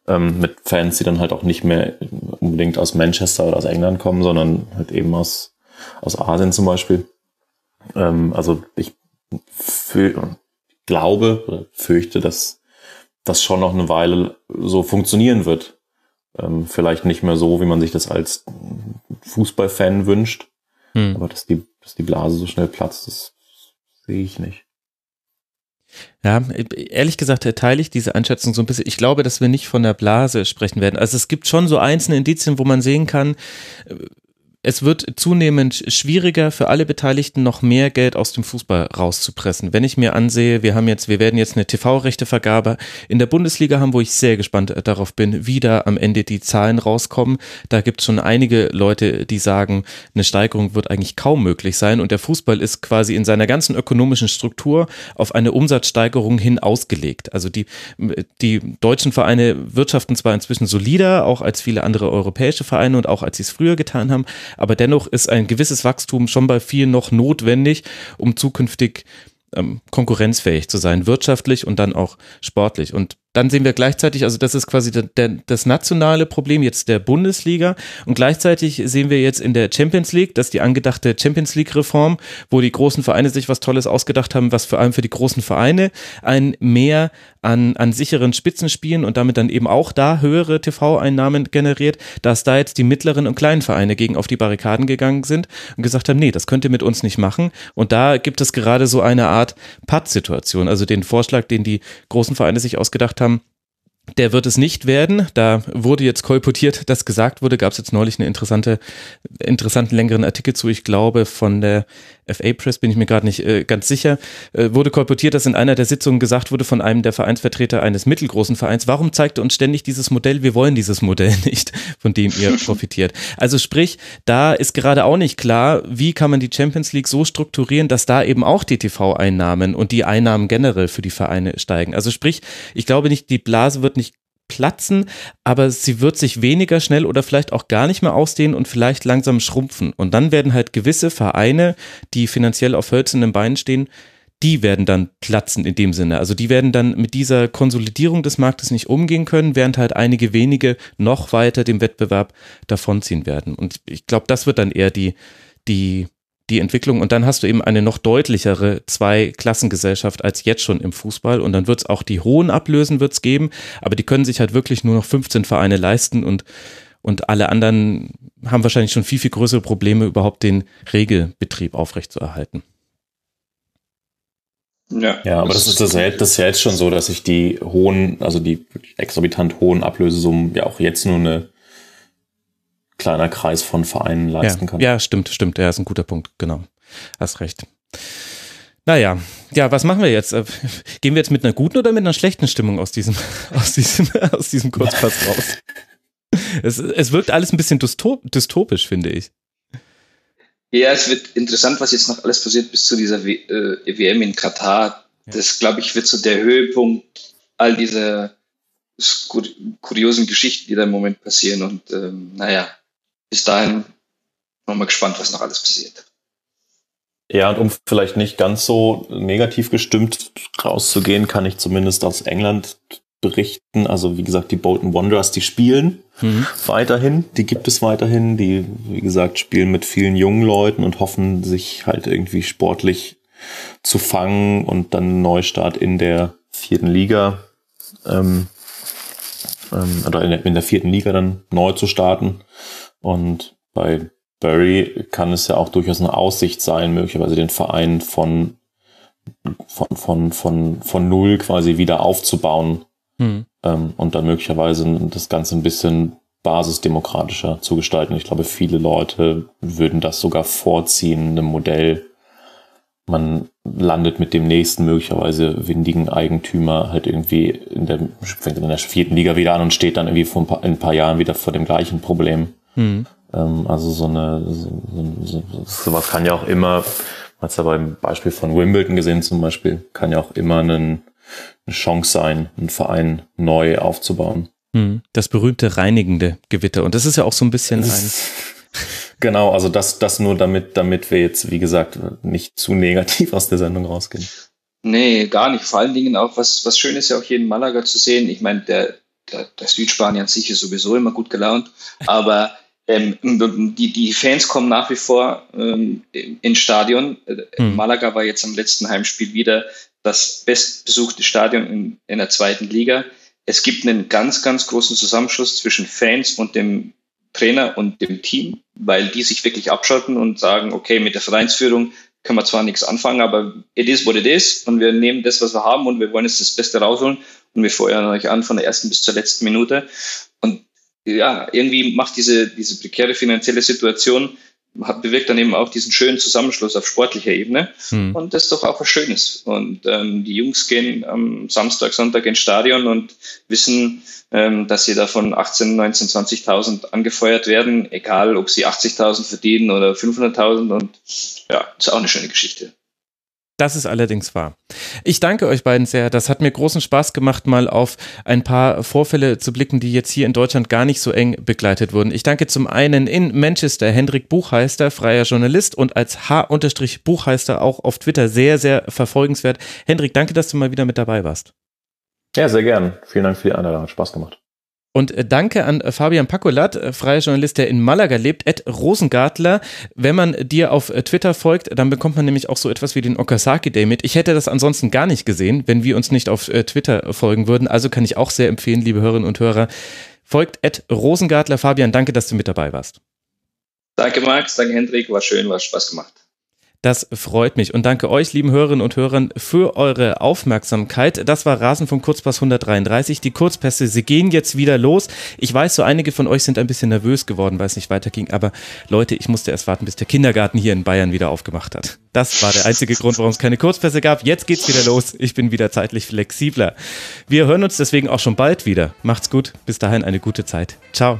Ähm, mit Fans, die dann halt auch nicht mehr unbedingt aus Manchester oder aus England kommen, sondern halt eben aus aus Asien zum Beispiel. Ähm, also ich für, glaube oder fürchte, dass das schon noch eine Weile so funktionieren wird. Ähm, vielleicht nicht mehr so, wie man sich das als Fußballfan wünscht. Hm. Aber dass die, dass die Blase so schnell platzt, das sehe ich nicht. Ja, ehrlich gesagt teile ich diese Einschätzung so ein bisschen. Ich glaube, dass wir nicht von der Blase sprechen werden. Also es gibt schon so einzelne Indizien, wo man sehen kann, es wird zunehmend schwieriger für alle Beteiligten noch mehr Geld aus dem Fußball rauszupressen. Wenn ich mir ansehe, wir haben jetzt, wir werden jetzt eine TV-Rechtevergabe in der Bundesliga haben, wo ich sehr gespannt darauf bin, wie da am Ende die Zahlen rauskommen. Da gibt es schon einige Leute, die sagen, eine Steigerung wird eigentlich kaum möglich sein und der Fußball ist quasi in seiner ganzen ökonomischen Struktur auf eine Umsatzsteigerung hin ausgelegt. Also die, die deutschen Vereine wirtschaften zwar inzwischen solider, auch als viele andere europäische Vereine und auch als sie es früher getan haben, aber dennoch ist ein gewisses Wachstum schon bei vielen noch notwendig, um zukünftig ähm, konkurrenzfähig zu sein, wirtschaftlich und dann auch sportlich. Und dann sehen wir gleichzeitig, also das ist quasi das nationale Problem jetzt der Bundesliga und gleichzeitig sehen wir jetzt in der Champions League, dass die angedachte Champions League Reform, wo die großen Vereine sich was Tolles ausgedacht haben, was vor allem für die großen Vereine ein Mehr an, an sicheren Spitzenspielen und damit dann eben auch da höhere TV-Einnahmen generiert, dass da jetzt die mittleren und kleinen Vereine gegen auf die Barrikaden gegangen sind und gesagt haben, nee, das könnt ihr mit uns nicht machen. Und da gibt es gerade so eine Art Patt-Situation, also den Vorschlag, den die großen Vereine sich ausgedacht haben, haben, der wird es nicht werden. Da wurde jetzt kolportiert, dass gesagt wurde, gab es jetzt neulich einen interessante, interessanten längeren Artikel zu, ich glaube, von der FA Press, bin ich mir gerade nicht äh, ganz sicher, äh, wurde kolportiert, dass in einer der Sitzungen gesagt wurde von einem der Vereinsvertreter eines mittelgroßen Vereins, warum zeigt ihr uns ständig dieses Modell? Wir wollen dieses Modell nicht, von dem ihr profitiert. Also sprich, da ist gerade auch nicht klar, wie kann man die Champions League so strukturieren, dass da eben auch die TV-Einnahmen und die Einnahmen generell für die Vereine steigen. Also sprich, ich glaube nicht, die Blase wird platzen, aber sie wird sich weniger schnell oder vielleicht auch gar nicht mehr ausdehnen und vielleicht langsam schrumpfen. Und dann werden halt gewisse Vereine, die finanziell auf hölzernen Beinen stehen, die werden dann platzen in dem Sinne. Also die werden dann mit dieser Konsolidierung des Marktes nicht umgehen können, während halt einige wenige noch weiter dem Wettbewerb davonziehen werden. Und ich glaube, das wird dann eher die, die die Entwicklung. Und dann hast du eben eine noch deutlichere Zwei-Klassengesellschaft als jetzt schon im Fußball. Und dann wird es auch die hohen Ablösen wird's geben, aber die können sich halt wirklich nur noch 15 Vereine leisten. Und, und alle anderen haben wahrscheinlich schon viel, viel größere Probleme, überhaupt den Regelbetrieb aufrechtzuerhalten. Ja, ja aber das, ist, das, ist ja, das ist ja jetzt schon so, dass sich die hohen, also die exorbitant hohen Ablösesummen ja auch jetzt nur eine kleiner Kreis von Vereinen leisten ja, kann. Ja, stimmt, stimmt. Ja, ist ein guter Punkt. Genau. Hast recht. Naja, ja, was machen wir jetzt? Äh, gehen wir jetzt mit einer guten oder mit einer schlechten Stimmung aus diesem, aus diesem, aus diesem Kurzpass raus? Es, es wirkt alles ein bisschen dystopisch, finde ich. Ja, es wird interessant, was jetzt noch alles passiert bis zu dieser w äh, WM in Katar. Das, glaube ich, wird so der Höhepunkt all dieser kuriosen Geschichten, die da im Moment passieren. Und ähm, naja, bis dahin nochmal gespannt, was noch alles passiert. Ja, und um vielleicht nicht ganz so negativ gestimmt rauszugehen, kann ich zumindest aus England berichten. Also wie gesagt, die Bolton Wanderers, die spielen mhm. weiterhin, die gibt es weiterhin. Die, wie gesagt, spielen mit vielen jungen Leuten und hoffen, sich halt irgendwie sportlich zu fangen und dann einen Neustart in der vierten Liga ähm, ähm, oder in der, in der vierten Liga dann neu zu starten. Und bei Bury kann es ja auch durchaus eine Aussicht sein, möglicherweise den Verein von, von, von, von, von null quasi wieder aufzubauen hm. ähm, und dann möglicherweise das Ganze ein bisschen basisdemokratischer zu gestalten. Ich glaube, viele Leute würden das sogar vorziehen, einem Modell, man landet mit dem nächsten möglicherweise windigen Eigentümer halt irgendwie in der, fängt in der vierten Liga wieder an und steht dann irgendwie vor ein paar, in ein paar Jahren wieder vor dem gleichen Problem. Mhm. Ähm, also so eine, so, so, sowas kann ja auch immer, man hat ja beim Beispiel von Wimbledon gesehen zum Beispiel, kann ja auch immer einen, eine Chance sein, einen Verein neu aufzubauen. Mhm. Das berühmte reinigende Gewitter. Und das ist ja auch so ein bisschen ein Genau, also das, das nur damit, damit wir jetzt, wie gesagt, nicht zu negativ aus der Sendung rausgehen. Nee, gar nicht. Vor allen Dingen auch, was, was schön ist ja auch hier in Malaga zu sehen. Ich meine, der, der, der Südspanier an sich ist sowieso immer gut gelaunt, aber ähm, die, die Fans kommen nach wie vor ähm, ins Stadion. Hm. Malaga war jetzt am letzten Heimspiel wieder das bestbesuchte Stadion in, in der zweiten Liga. Es gibt einen ganz, ganz großen Zusammenschluss zwischen Fans und dem Trainer und dem Team, weil die sich wirklich abschalten und sagen, okay, mit der Vereinsführung können wir zwar nichts anfangen, aber it is what it is und wir nehmen das, was wir haben und wir wollen jetzt das Beste rausholen und wir feuern euch an von der ersten bis zur letzten Minute. Ja, irgendwie macht diese, diese prekäre finanzielle Situation bewirkt dann eben auch diesen schönen Zusammenschluss auf sportlicher Ebene. Mhm. Und das ist doch auch was Schönes. Und ähm, die Jungs gehen am Samstag, Sonntag ins Stadion und wissen, ähm, dass sie da von 18, 19, 20.000 angefeuert werden, egal ob sie 80.000 verdienen oder 500.000. Und ja, ist auch eine schöne Geschichte. Das ist allerdings wahr. Ich danke euch beiden sehr. Das hat mir großen Spaß gemacht, mal auf ein paar Vorfälle zu blicken, die jetzt hier in Deutschland gar nicht so eng begleitet wurden. Ich danke zum einen in Manchester Hendrik Buchheister, freier Journalist und als H-Buchheister auch auf Twitter sehr, sehr verfolgenswert. Hendrik, danke, dass du mal wieder mit dabei warst. Ja, sehr gern. Vielen Dank für die Einladung. Hat Spaß gemacht. Und äh, danke an äh, Fabian Pacolat, äh, freier Journalist, der in Malaga lebt, Ed Rosengartler. Wenn man dir auf Twitter folgt, dann bekommt man nämlich auch so etwas wie den Okasaki Day mit. Ich hätte das ansonsten gar nicht gesehen, wenn wir uns nicht auf Twitter folgen würden. Also kann ich auch sehr empfehlen, liebe Hörerinnen und Hörer. Folgt Ed Rosengartler. Fabian, danke, dass du mit dabei warst. Danke, Max. Danke, Hendrik. War schön, war Spaß gemacht. Das freut mich und danke euch, lieben Hörerinnen und Hörern, für eure Aufmerksamkeit. Das war Rasenfunk Kurzpass 133. Die Kurzpässe, sie gehen jetzt wieder los. Ich weiß, so einige von euch sind ein bisschen nervös geworden, weil es nicht weiterging. Aber Leute, ich musste erst warten, bis der Kindergarten hier in Bayern wieder aufgemacht hat. Das war der einzige Grund, warum es keine Kurzpässe gab. Jetzt geht's wieder los. Ich bin wieder zeitlich flexibler. Wir hören uns deswegen auch schon bald wieder. Macht's gut. Bis dahin eine gute Zeit. Ciao.